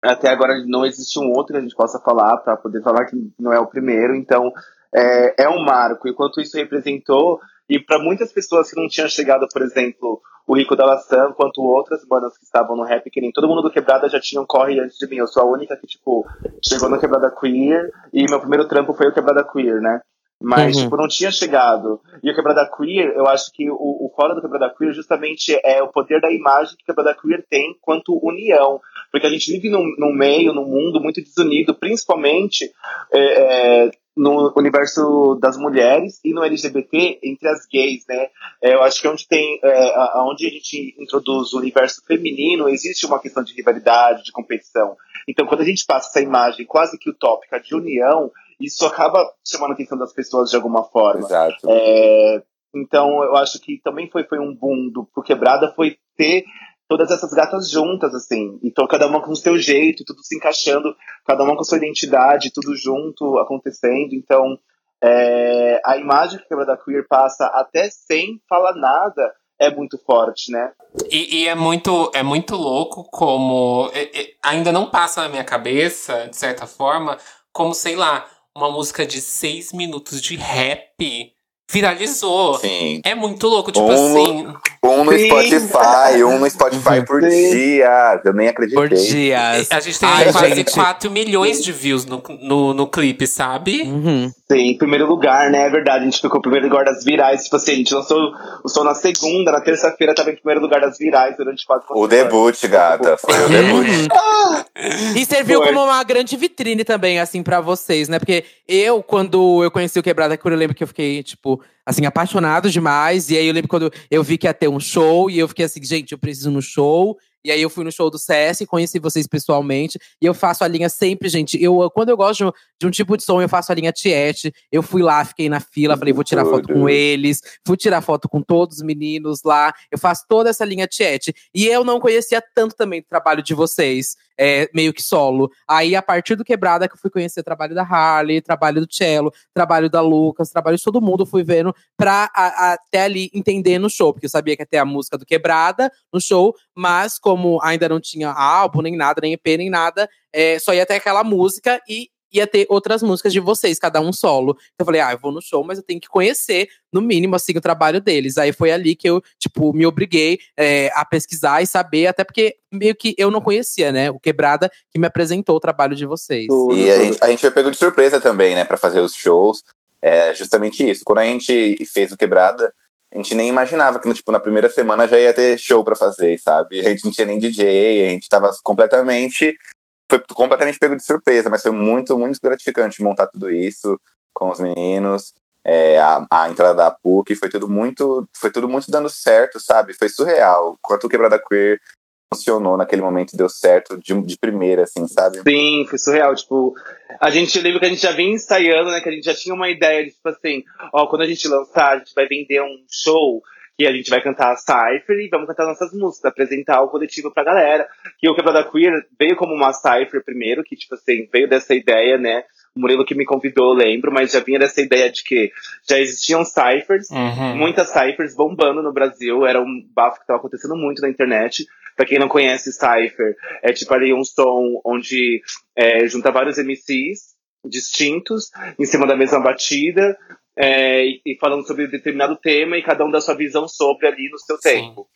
Até agora não existe um outro que a gente possa falar para poder falar que não é o primeiro, então é, é um marco. E quanto isso representou, e para muitas pessoas que não tinham chegado, por exemplo, o Rico da Laçã, quanto outras bandas que estavam no rap, que nem todo mundo do Quebrada já tinham corre antes de mim. Eu sou a única que, tipo, chegou no Quebrada Queer, e meu primeiro trampo foi o Quebrada Queer, né? Mas, uhum. tipo, não tinha chegado. E o Quebrada Queer, eu acho que o, o fora do Quebrada Queer justamente é o poder da imagem que o Quebrada Queer tem quanto união. Porque a gente vive num, num meio, num mundo muito desunido, principalmente é, é, no universo das mulheres e no LGBT entre as gays, né? É, eu acho que onde tem, é, onde a gente introduz o universo feminino, existe uma questão de rivalidade, de competição. Então, quando a gente passa essa imagem quase que utópica de união, isso acaba chamando a atenção das pessoas de alguma forma. Exato. É, então, eu acho que também foi, foi um boom do pro Quebrada foi ter todas essas gatas juntas, assim. Então, cada uma com o seu jeito, tudo se encaixando, cada uma com sua identidade, tudo junto acontecendo. Então, é, a imagem que a Quebrada Queer passa, até sem falar nada, é muito forte, né? E, e, é muito é muito louco como é, é, ainda não passa na minha cabeça, de certa forma, como, sei lá, uma música de seis minutos de rap viralizou. Sim. É muito louco, tipo Um no- assim. Um no Sim. Spotify, um no Spotify por Sim. dia. Eu nem acreditei. Por dias. A gente tem Ai, quase gente. 4 milhões de views no, no, no clipe, sabe? Uhum. Sim, em primeiro lugar, né? É verdade, a gente ficou em primeiro lugar das virais. Tipo assim, a gente lançou o som na segunda, na terça-feira tava em primeiro lugar das virais durante quase O semana. debut, gata. Foi o debut. Uhum. E serviu Foi. como uma grande vitrine também, assim, pra vocês, né? Porque eu, quando eu conheci o Quebrada Cura, eu lembro que eu fiquei, tipo, assim, apaixonado demais. E aí eu lembro quando eu vi que ia ter um show, e eu fiquei assim, gente, eu preciso no show. E aí eu fui no show do CS, conheci vocês pessoalmente. E eu faço a linha sempre, gente. Eu, quando eu gosto de um, de um tipo de som, eu faço a linha Tiete. Eu fui lá, fiquei na fila, falei, vou tirar foto com eles. Fui tirar foto com todos os meninos lá. Eu faço toda essa linha Tiete. E eu não conhecia tanto também do trabalho de vocês, é, meio que solo. Aí, a partir do Quebrada, que eu fui conhecer trabalho da Harley, trabalho do Cello, trabalho da Lucas, trabalho de todo mundo, fui vendo pra a- até ali entender no show. Porque eu sabia que ter a música do Quebrada no show, mas como ainda não tinha álbum, nem nada, nem EP, nem nada, é, só ia ter aquela música e ia ter outras músicas de vocês, cada um solo. Então eu falei, ah, eu vou no show, mas eu tenho que conhecer, no mínimo, assim, o trabalho deles. Aí foi ali que eu, tipo, me obriguei é, a pesquisar e saber, até porque meio que eu não conhecia, né? O Quebrada que me apresentou o trabalho de vocês. E a gente, a gente foi pego de surpresa também, né, pra fazer os shows. É justamente isso. Quando a gente fez o Quebrada, a gente nem imaginava que, tipo, na primeira semana já ia ter show pra fazer, sabe? A gente não tinha nem DJ, a gente tava completamente. Foi completamente pego de surpresa, mas foi muito, muito gratificante montar tudo isso com os meninos. É, a, a entrada da PUC foi tudo muito. Foi tudo muito dando certo, sabe? Foi surreal. Quanto Quebrada Queer funcionou naquele momento, deu certo de, de primeira, assim, sabe? Sim, foi surreal. Tipo, a gente lembra que a gente já vinha ensaiando, né? Que a gente já tinha uma ideia de, tipo assim, ó, quando a gente lançar, a gente vai vender um show que a gente vai cantar a Cypher e vamos cantar nossas músicas, apresentar o coletivo pra galera. Que o Quebrada Queer veio como uma Cypher primeiro, que, tipo assim, veio dessa ideia, né? O Murilo que me convidou, eu lembro, mas já vinha dessa ideia de que já existiam Cyphers, Uhum. muitas Cyphers bombando no Brasil, era um bafo que estava acontecendo muito na internet. Pra quem não conhece Cypher, é tipo ali um som onde é, junta vários MCs distintos em cima da mesma batida é, e, e falando sobre determinado tema e cada um dá sua visão sobre ali no seu Sim. tempo.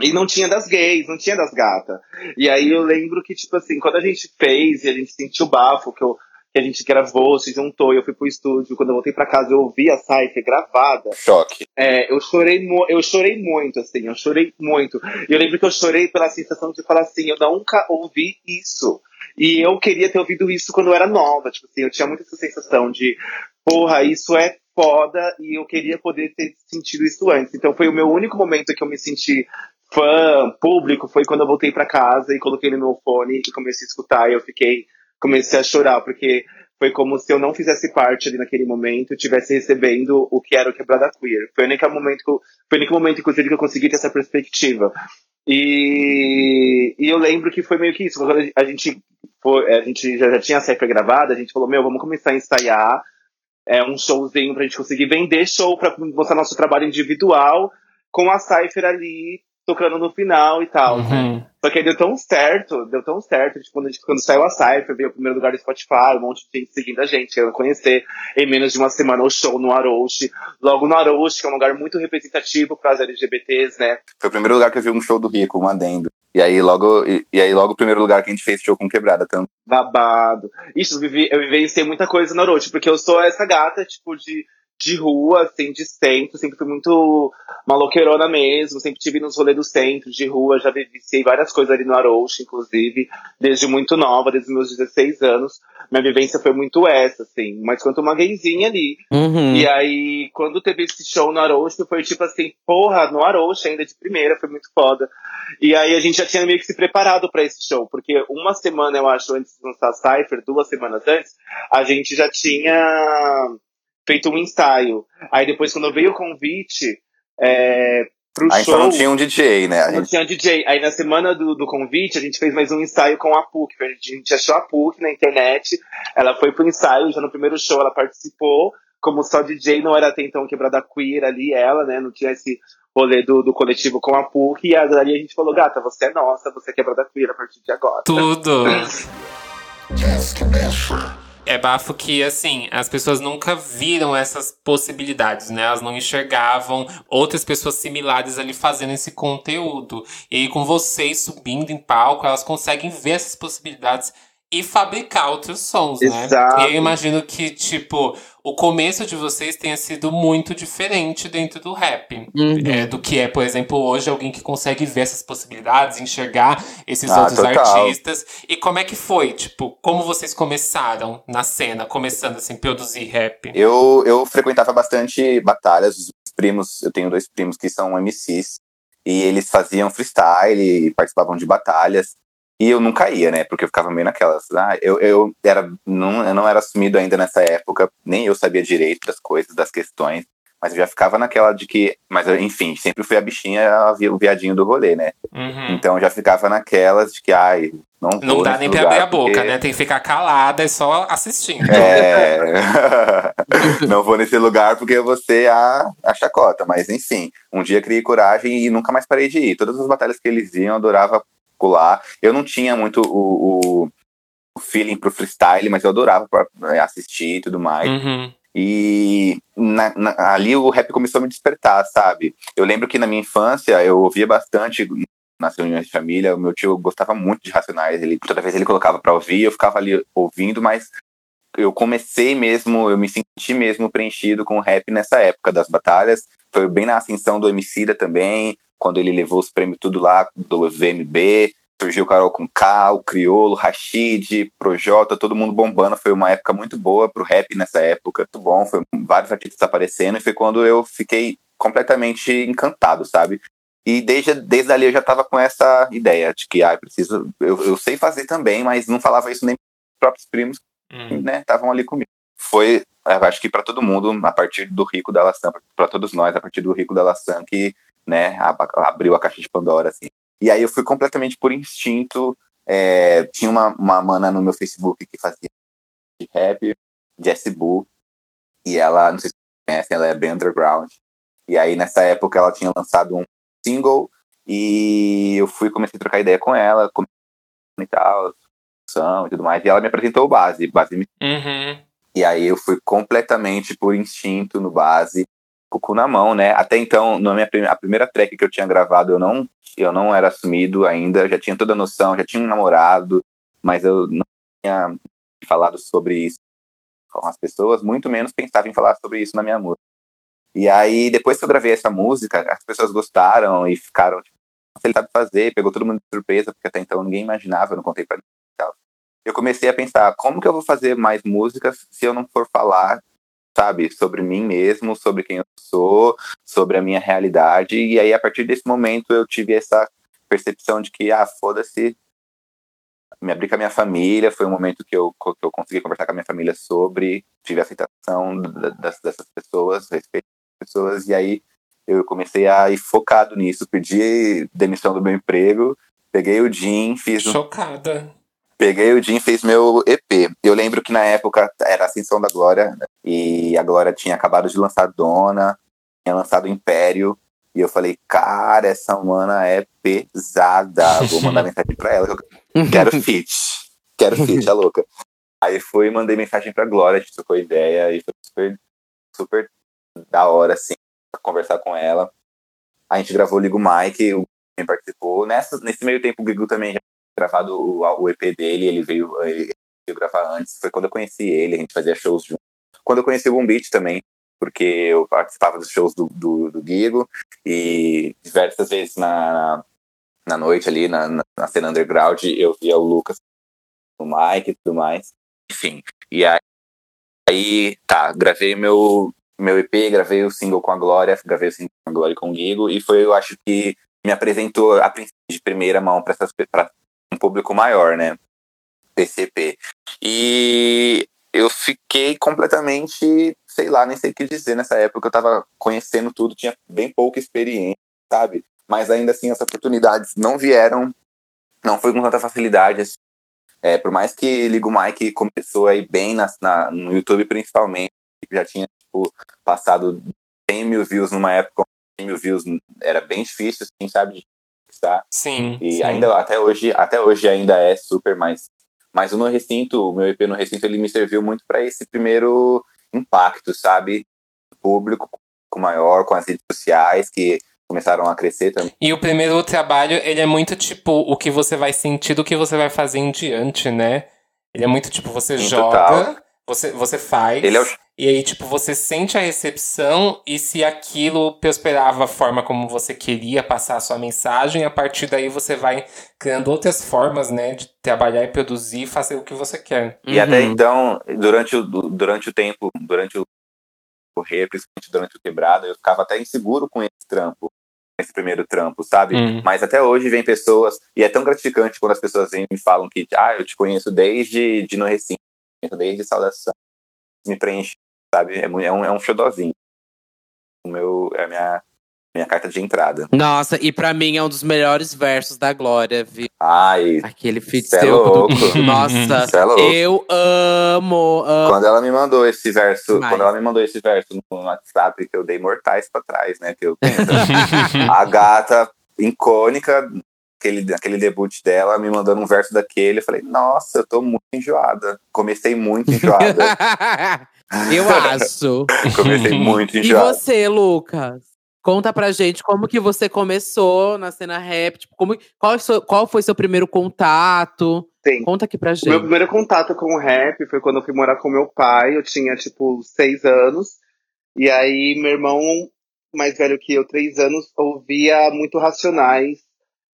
E não tinha das gays, não tinha das gatas. E aí eu lembro que, tipo assim, quando a gente fez e a gente sentiu o bafo, que, eu, que a gente gravou, se juntou, e eu fui pro estúdio, quando eu voltei pra casa eu ouvi a Cypher gravada, Choque. é, eu chorei, eu chorei muito, assim, eu chorei muito. E eu lembro que eu chorei pela sensação de falar assim, eu nunca ouvi isso. E eu queria ter ouvido isso quando eu era nova, tipo assim, eu tinha muito essa sensação de, porra, isso é foda e eu queria poder ter sentido isso antes. Então foi o meu único momento que eu me senti fã, público, foi quando eu voltei pra casa e coloquei no meu fone e comecei a escutar e eu fiquei, comecei a chorar, porque foi como se eu não fizesse parte ali naquele momento, estivesse recebendo o que era o Quebrada Queer. Foi o único momento que foi o único momento, inclusive, que eu consegui ter essa perspectiva. E, e eu lembro que foi meio que isso. Quando a gente, foi, a gente já, já tinha a Cypher gravada, a gente falou, meu, vamos começar a ensaiar é, um showzinho pra gente conseguir vender show, pra mostrar nosso trabalho individual, com a Cypher ali tocando no final e tal. né? Uhum. Só que aí deu tão certo, deu tão certo, tipo, quando, a gente- quando saiu a Cypher, veio o primeiro lugar do Spotify, um monte de gente seguindo a gente, querendo conhecer, em menos de uma semana o show no Arouche. Logo no Arouche, que é um lugar muito representativo para as LGBTs, né? Foi o primeiro lugar que eu vi um show do Rico, um adendo. E aí logo, e, e aí logo o primeiro lugar que a gente fez show com quebrada também. Babado. Isso, eu, vivi, eu vivenciei muita coisa no Arouche, porque eu sou essa gata, tipo, de, de rua, assim, de centro, sempre fui muito maloqueirona mesmo, sempre tive nos rolês do centro, de rua, já vivenciei várias coisas ali no Arouche, inclusive, desde muito nova, desde meus 16 anos. minha vivência foi muito essa, assim. Mas quanto uma gayzinha ali. Uhum. E aí, quando teve esse show no Arocho, foi tipo assim, porra, no Arocho ainda de primeira, foi muito foda. E aí a gente já tinha meio que se preparado para esse show, porque uma semana, eu acho, antes de lançar Cypher, duas semanas antes, a gente já tinha feito um ensaio. Aí depois, quando veio o convite, é, pro A gente show. só não tinha um DJ, né? A Não gente, tinha DJ. Aí na semana do, do convite, a gente fez mais um ensaio com a PUC. A gente, achou a PUC na internet. Ela foi pro ensaio, já no primeiro show ela participou. Como só DJ, não era até então quebrada queer ali, ela, né? Não tinha esse rolê do, do coletivo com a PUC. E ali a gente falou, gata, você é nossa, você é quebrada queer a partir de agora. Tudo. (laughs) É bafo que, assim, as pessoas nunca viram essas possibilidades, né? Elas não enxergavam outras pessoas similares ali fazendo esse conteúdo. E com vocês subindo em palco, elas conseguem ver essas possibilidades e fabricar outros sons, né? Exato. E eu imagino que, tipo, o começo de vocês tenha sido muito diferente dentro do rap. Uhum. É, do que é, por exemplo, hoje alguém que consegue ver essas possibilidades, enxergar esses Ah, outros total. artistas. E como é que foi? Tipo, como vocês começaram na cena, começando assim, produzir rap? eu, eu frequentava bastante batalhas. Os primos, eu tenho dois primos que são MCs. E eles faziam freestyle e participavam de batalhas. E eu nunca ia, né? Porque eu ficava meio naquelas. Ah, eu, eu, era, não, eu não era assumido ainda nessa época, nem eu sabia direito das coisas, das questões. Mas eu já ficava naquela de que. Mas, enfim, sempre fui a bichinha, a o viadinho do rolê, né? Uhum. Então eu já ficava naquelas de que, ai, não vou Não dá nem pra abrir a boca, porque- né? Tem que ficar calada e só assistindo. É. (laughs) não vou nesse lugar porque vou ser a, a chacota. Mas enfim, um dia criei coragem e nunca mais parei de ir. Todas as batalhas que eles iam, eu adorava pular. Eu não tinha muito o, o, o feeling pro freestyle, mas eu adorava pra, é, assistir e tudo mais. Uhum. E na- na- ali o rap começou a me despertar, sabe? Eu lembro que na minha infância eu ouvia bastante nas reuniões de família. O meu tio gostava muito de Racionais. Ele, toda vez ele colocava pra ouvir, eu ficava ali ouvindo, mas eu comecei mesmo, eu me senti mesmo preenchido com o rap nessa época das batalhas. Foi bem na ascensão do Emicida também, quando ele levou os prêmios tudo lá do VMB. Surgiu o Carol com K, o Criolo, Rashid, Projota, todo mundo bombando. Foi uma época muito boa pro rap nessa época. Muito bom, foi vários artistas aparecendo. E foi quando eu fiquei completamente encantado, sabe? E desde, desde ali eu já tava com essa ideia de que, ah, eu preciso. Eu, eu sei fazer também, mas não falava isso nem pros próprios primos Uhum. né, estavam ali comigo. Foi, eu acho que para todo mundo, a partir do Rico da Laçã, para todos nós, a partir do Rico da Laçã, que né, ab- abriu a caixa de Pandora, assim. E aí eu fui completamente por instinto. é, tinha uma, uma mana no meu Facebook que fazia de rap, Jessie Boo, e ela, não sei se vocês conhecem, ela é bem underground. E aí nessa época ela tinha lançado um single e eu fui comecei a trocar ideia com ela, com e tal, e tudo mais. E ela me apresentou o base, base Uhum. e aí eu fui completamente por instinto no base, com o cu na mão, né? Até então, na minha a primeira track que eu tinha gravado, eu não, eu não era assumido ainda, já tinha toda a noção, já tinha um namorado, mas eu não tinha falado sobre isso com as pessoas, muito menos pensava em falar sobre isso na minha música. E aí, depois que eu gravei essa música, as pessoas gostaram e ficaram, tipo, "Nossa, ele sabe fazer, pegou todo mundo de surpresa, porque até então ninguém imaginava, eu não contei pra ninguém e tal eu comecei a pensar como que eu vou fazer mais músicas se eu não for falar, sabe, sobre mim mesmo, sobre quem eu sou, sobre a minha realidade. E aí, a partir desse momento, eu tive essa percepção de que, ah, foda-se, me abri com a minha família. Foi um momento que eu, que eu consegui conversar com a minha família sobre, tive aceitação da- das, dessas pessoas, respeito das pessoas. E aí, eu comecei a ir focado nisso, pedi demissão do meu emprego. Peguei o Jim, fiz um Chocada. Peguei o Jim fez meu EP. Eu lembro que na época era a Ascensão da Glória né? e a Glória tinha acabado de lançar Dona, tinha lançado Império. E eu falei, cara, essa mana é pesada. Vou mandar (laughs) mensagem pra ela. que Quero feat. Quero feat, a louca. Aí fui mandei mensagem pra Glória, a gente trocou ideia e foi super, super da hora, assim, conversar com ela. A gente gravou Ligo Mike, o Guilherme participou. Nessa, nesse meio tempo, o Guigu também já gravado o, o EP dele, ele veio, ele veio gravar antes. Foi quando eu conheci ele, a gente fazia shows juntos. Quando eu conheci o Boom Beat também, porque eu participava dos shows do, do, do Guigo e diversas vezes na, na noite ali, na, na cena underground, eu via o Lucas, o Mike e tudo mais. enfim. E aí, aí, tá, gravei meu, meu EP, gravei o single com a Glória, gravei o single com a Glória com o Guigo, e foi, eu acho que me apresentou a princípio de primeira mão para um público maior, né? PCP. E eu fiquei completamente, sei lá, nem sei o que dizer nessa época. Eu tava conhecendo tudo, tinha bem pouca experiência, sabe? Mas ainda assim, as oportunidades não vieram, não foi com tanta facilidade. Assim. É, por mais que Ligo Mike começou aí bem na, na, no YouTube, principalmente, já tinha tipo, passado 100 mil views numa época 100 mil views era bem difícil, assim, sabe? Tá? Sim. E sim. ainda até hoje, até hoje ainda é super, mas, mas o No Recinto, o meu EP no Recinto, ele me serviu muito para esse primeiro impacto, sabe? Público com maior, com as redes sociais, que começaram a crescer também. E o primeiro trabalho, ele é muito tipo o que você vai sentir do que você vai fazer em diante, né? Ele é muito tipo, você Sim, joga, você, você faz. Ele é o... E aí, tipo, você sente a recepção e se aquilo prosperava a forma como você queria passar a sua mensagem, a partir daí você vai criando outras formas, né, de trabalhar e produzir e fazer o que você quer. E uhum. até então, durante o, durante o tempo, durante o correr, principalmente durante o quebrado, eu ficava até inseguro com esse trampo, esse primeiro trampo, sabe? Uhum. Mas até hoje vem pessoas, e é tão gratificante quando as pessoas vêm e me falam que, ah, eu te conheço desde de no recinto, desde saudação. Me preenche sabe? É, é um, é um xodózinho. O meu, é a minha, minha carta de entrada. Nossa, e pra mim é um dos melhores versos da Glória, viu? Ai. Aquele feat é louco. Do... (laughs) Nossa, é louco. eu amo, amo, Quando ela me mandou esse verso, Demais. quando ela me mandou esse verso no WhatsApp, que eu dei mortais pra trás, né? Que eu (laughs) a gata icônica aquele, aquele debut dela, me mandando um verso daquele. Eu falei, nossa, eu tô muito enjoada. Comecei muito enjoada. (laughs) eu acho. Comecei muito enjoada. E você, Lucas? Conta pra gente como que você começou na cena rap, tipo, como, qual, qual foi seu primeiro contato? Sim. Conta aqui pra gente. Meu primeiro contato com o rap foi quando eu fui morar com meu pai, eu tinha, tipo, seis anos. E aí, meu irmão, mais velho que eu, três anos, ouvia muito Racionais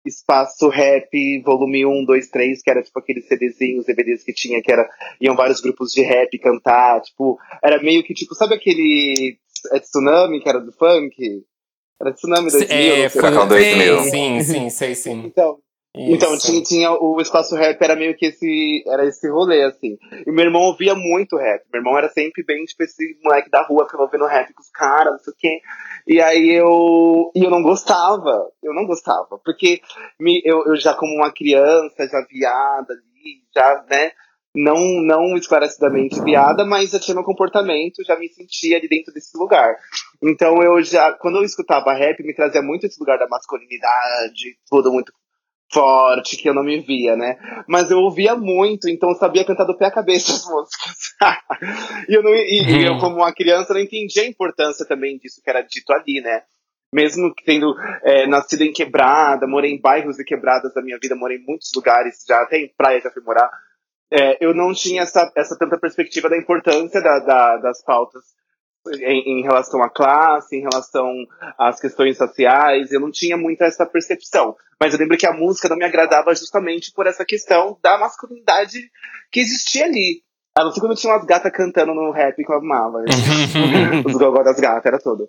Espaço Rap, volume 1, 2, 3, que era tipo aqueles CDzinhos, DVDs que tinha, que era, iam vários grupos de rap cantar, tipo, era meio que tipo, sabe aquele é Tsunami, que era do funk? Era Tsunami 2000, é, Furacão 2000. Sim, sim, sei sim. Então, então tinha, tinha, o espaço rap era meio que esse era esse rolê assim. E meu irmão ouvia muito rap. Meu irmão era sempre bem tipo esse moleque da rua que ficava ouvindo rap com os caras, não sei o quê. E aí eu e eu não gostava. Eu não gostava, porque me, eu, eu já como uma criança, já viada ali, já, né, não não esclarecidamente viada, mas já tinha meu comportamento, já me sentia ali dentro desse lugar. Então eu já, quando eu escutava rap, me trazia muito esse lugar da masculinidade, tudo muito forte que eu não me via, né? Mas eu ouvia muito, então eu sabia cantar do pé à cabeça as (laughs) músicas. e, eu não, e, e, eu, como uma criança, não entendia a importância também disso que era dito ali, né? Mesmo tendo é, nascido em quebrada, morei em bairros e quebradas da minha vida, morei em muitos lugares, já até em praia já fui morar. É, eu não tinha essa, essa tanta perspectiva da importância da, da, das pautas em, em, relação à classe, em relação às questões sociais, eu não tinha muito essa percepção. Mas eu lembro que a música não me agradava justamente por essa questão da masculinidade que existia ali. A não ser quando tinha umas gatas cantando no rap que eu amava. (laughs) Os gogó das gatas, era tudo.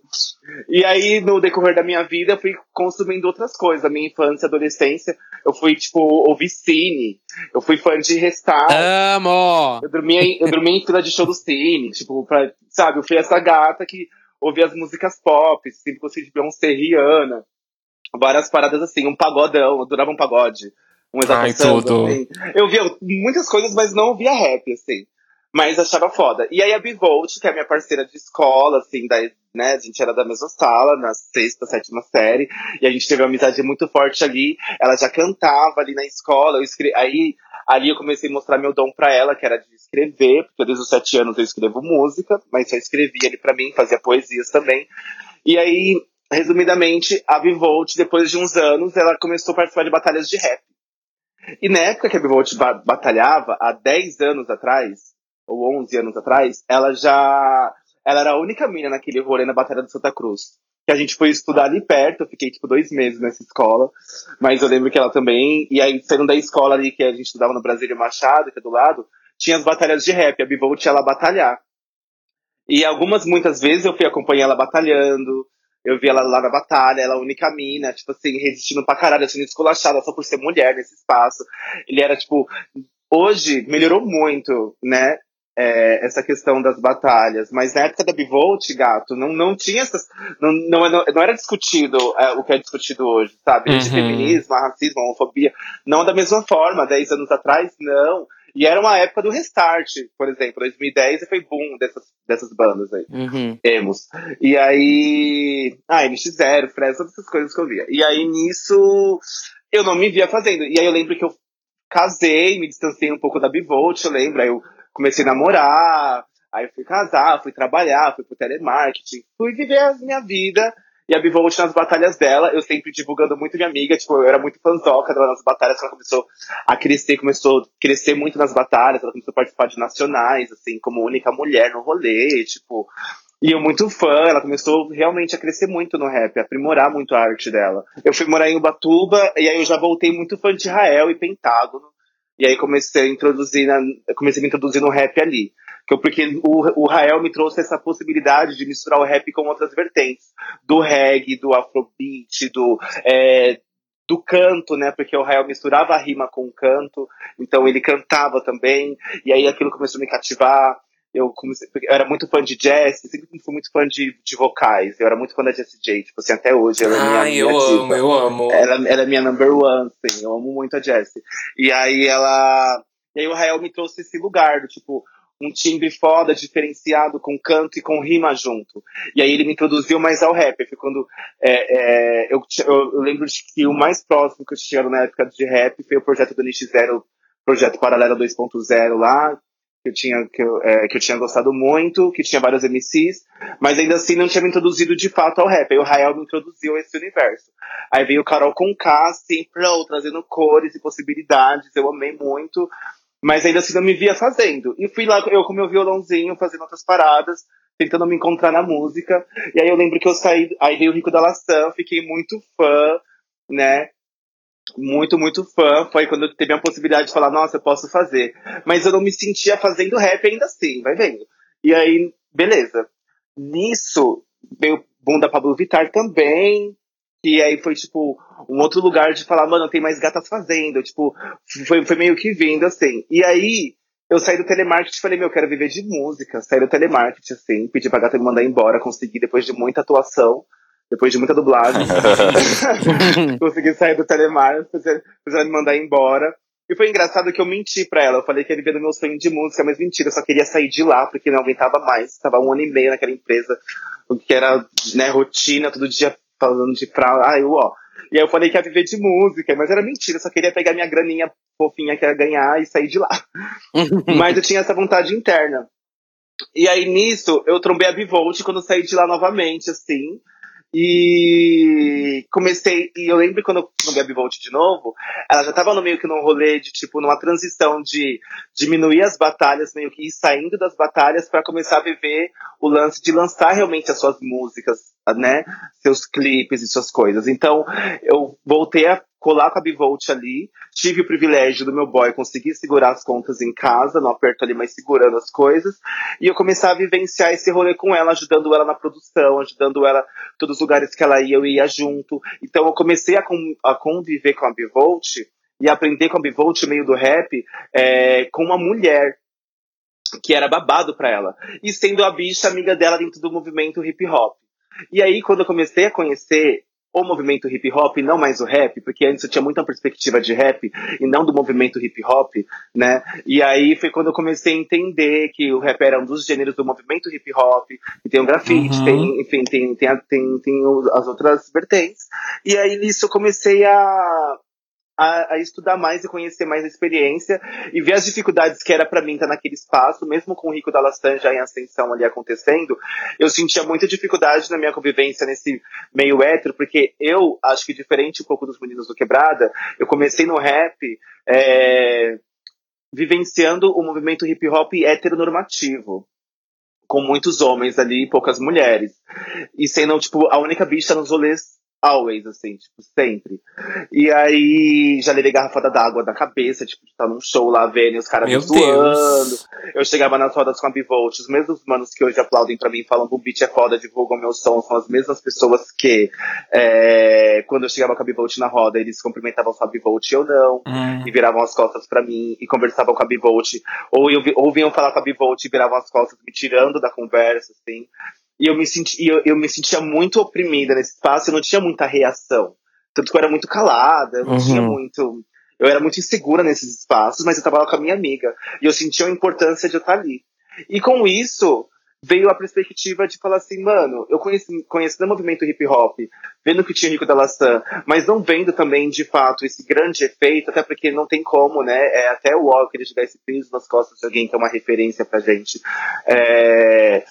E aí, no decorrer da minha vida, eu fui consumindo outras coisas. Minha infância, adolescência, eu fui, tipo, ouvir cine. Eu fui fã de Restart. Amo! Eu dormia, eu dormia em fila de show do cine. Tipo, pra, sabe, eu fui essa gata que ouvia as músicas pop, sempre gostei de Beyoncé, Rihanna. Várias paradas assim, um pagodão, eu adorava um pagode um Ai. Assim. Eu via muitas coisas, mas não via rap, assim. Mas achava foda. E aí a Bivolt, que é minha parceira de escola, assim, da, né, a gente era da mesma sala, na sexta, sétima série, e a gente teve uma amizade muito forte ali. Ela já cantava ali na escola, eu escre... aí ali eu comecei a mostrar meu dom para ela, que era de escrever, porque desde os sete anos eu escrevo música, mas só escrevia ali para mim, fazia poesias também. E aí, resumidamente, a Bivolt, depois de uns anos, ela começou a participar de batalhas de rap. E na época que a Bivolt batalhava, há 10 anos atrás, ou 11 anos atrás, ela já. Ela era a única mina naquele rolê na Batalha de Santa Cruz. Que a gente foi estudar ali perto, eu fiquei tipo dois meses nessa escola. Mas eu lembro que ela também. E aí, saindo da escola ali que a gente estudava no Brasília Machado, que é do lado, tinha as batalhas de rap. A Bivolt ela batalhar. E algumas, muitas vezes eu fui acompanhar ela batalhando. Eu vi ela lá na batalha, ela é única mina, tipo assim, resistindo pra caralho, sendo esculachada só por ser mulher nesse espaço. Ele era, tipo, hoje melhorou muito, né? É, essa questão das batalhas, mas na época da Bivolt, gato, não, não tinha essas. Não, não, não era discutido é, o que é discutido hoje, sabe? De Uhum. feminismo, racismo, homofobia. Não da mesma forma, 10 anos atrás, não. E era uma época do restart, por exemplo, 2010 foi boom dessas, dessas bandas aí Uhum. emos. E aí. Ah, NX0, Fresno, todas essas coisas que eu via. E aí nisso eu não me via fazendo. E aí eu lembro que eu casei, me distanciei um pouco da Bivolt, eu lembro. Aí eu comecei a namorar, aí fui casar, fui trabalhar, fui pro telemarketing, fui viver a minha vida. E a Bivolt nas batalhas dela, eu sempre divulgando muito minha amiga, tipo, eu era muito fanzoca dela nas batalhas, ela começou a crescer, começou a crescer muito nas batalhas, ela começou a participar de nacionais, assim, como única mulher no rolê, tipo, e eu muito fã, ela começou realmente a crescer muito no rap, a aprimorar muito a arte dela. Eu fui morar em Ubatuba, e aí eu já voltei muito fã de Rael e Pentágono, e aí comecei a introduzir, na, comecei a me introduzir no rap ali. Porque o, o Rael me trouxe essa possibilidade de misturar o rap com outras vertentes. Do reggae, do afrobeat, do, é, do canto, né? Porque o Rael misturava a rima com o canto, então ele cantava também, e aí aquilo começou a me cativar. Eu, comecei, eu era muito fã de jazz, sempre fui muito fã de, de vocais, eu era muito fã da Jessie J, tipo assim, até hoje ela é minha, Ai, eu minha diva. amo, eu amo. Ela, ela é minha number one, assim, eu amo muito a Jessie. E aí ela. E aí o Rael me trouxe esse lugar do tipo, um timbre foda, diferenciado, com canto e com rima junto. E aí ele me introduziu mais ao rap. Foi quando. é, é, eu, eu, eu lembro de que o mais próximo que eu tinha na época de rap foi o projeto do Niche Zero, projeto Paralelo 2.0 lá. Que eu, tinha, que, eu, é, que eu tinha gostado muito, que tinha vários MCs, mas ainda assim não tinha me introduzido de fato ao rap. Aí o Rael me introduziu a esse universo. Aí veio o Carol com K, assim, pro, trazendo cores e possibilidades, eu amei muito, mas ainda assim não me via fazendo. E fui lá, eu com meu violãozinho, fazendo outras paradas, tentando me encontrar na música. E aí eu lembro que eu saí, aí veio o Rico da Laçã, fiquei muito fã, né? Muito, muito fã. Foi quando teve a possibilidade de falar, nossa, eu posso fazer. Mas eu não me sentia fazendo rap ainda assim, vai vendo. E aí, beleza. Nisso, veio o boom da Pablo Vittar também. E aí foi, tipo, um outro lugar de falar, mano, tem mais gatas fazendo. Tipo, foi, foi meio que vindo, assim. E aí, eu saí do telemarketing e falei, meu, eu quero viver de música. Saí do telemarketing, assim, pedi pra gata me mandar embora, consegui depois de muita atuação, depois de muita dublagem. (laughs) consegui sair do fizeram fizeram me mandar embora. E foi engraçado que eu menti pra ela. Eu falei que ia viver do meu sonho de música, mas mentira, eu só queria sair de lá, porque não aguentava mais. Tava um ano e meio naquela empresa, o que era, né, rotina, todo dia falando de pra. Ah, eu, ó. E aí eu falei que ia viver de música, mas era mentira, eu só queria pegar minha graninha fofinha que ia ganhar e sair de lá. (laughs) mas eu tinha essa vontade interna. E aí nisso, eu trombei a Bivolt quando eu saí de lá novamente, assim. E comecei, e eu lembro quando eu trombei a Bivolt de novo, ela já tava no meio que num rolê de, tipo, numa transição de diminuir as batalhas, meio que ir saindo das batalhas para começar a viver o lance de lançar realmente as suas músicas, né? Seus clipes e suas coisas. Então, eu voltei a colar com a Bivolt ali, tive o privilégio do meu boy conseguir segurar as contas em casa, no aperto ali, mas segurando as coisas, e eu começar a vivenciar esse rolê com ela, ajudando ela na produção, ajudando ela todos os lugares que ela ia, eu ia junto. Então eu comecei a, con- a conviver com a Bivolt e aprender com a Bivolt, meio do rap, é, com uma mulher que era babado pra ela. E sendo a bicha amiga dela dentro do movimento hip hop. E aí, quando eu comecei a conhecer o movimento hip hop, não mais o rap, porque antes eu tinha muita perspectiva de rap e não do movimento hip hop, né? E aí foi quando eu comecei a entender que o rap era um dos gêneros do movimento hip hop, e tem o grafite, Uhum. tem, enfim, tem, tem, tem, tem as outras vertentes. E aí nisso eu comecei a, a, a estudar mais e conhecer mais a experiência e ver as dificuldades que era pra mim estar naquele espaço, mesmo com o Rico da Lastan já em ascensão ali acontecendo, eu sentia muita dificuldade na minha convivência nesse meio hétero, porque eu acho que diferente um pouco dos meninos do Quebrada, eu comecei no rap é, vivenciando o movimento hip hop heteronormativo. Com muitos homens ali e poucas mulheres. E sendo, tipo, a única bicha nos rolês Always, assim, tipo, sempre. E aí já levei garrafada d'água na cabeça, tipo, de estar num show lá vendo e os caras me zoando. Eu chegava nas rodas com a Bivolt, os mesmos manos que hoje aplaudem pra mim, falam que o beat é foda, divulgam meu som, são as mesmas pessoas que é, quando eu chegava com a Bivolt na roda, eles cumprimentavam só a Bivolt e eu não, Hum. e viravam as costas pra mim e conversavam com a Bivolt, ou, eu, ou vinham falar com a Bivolt e viravam as costas me tirando da conversa, assim. E eu me, senti, eu, eu me sentia muito oprimida nesse espaço, eu não tinha muita reação. Tanto que eu era muito calada, eu não Uhum. tinha muito. Eu era muito insegura nesses espaços, mas eu tava lá com a minha amiga. E eu sentia a importância de eu estar ali. E com isso, veio a perspectiva de falar assim, mano, eu conheci, conhecendo o movimento hip hop, vendo que tinha Rico da Laçã, mas não vendo também, de fato, esse grande efeito, até porque não tem como, né? É até o Walker ele jogar esse peso nas costas de alguém que é uma referência pra gente. É,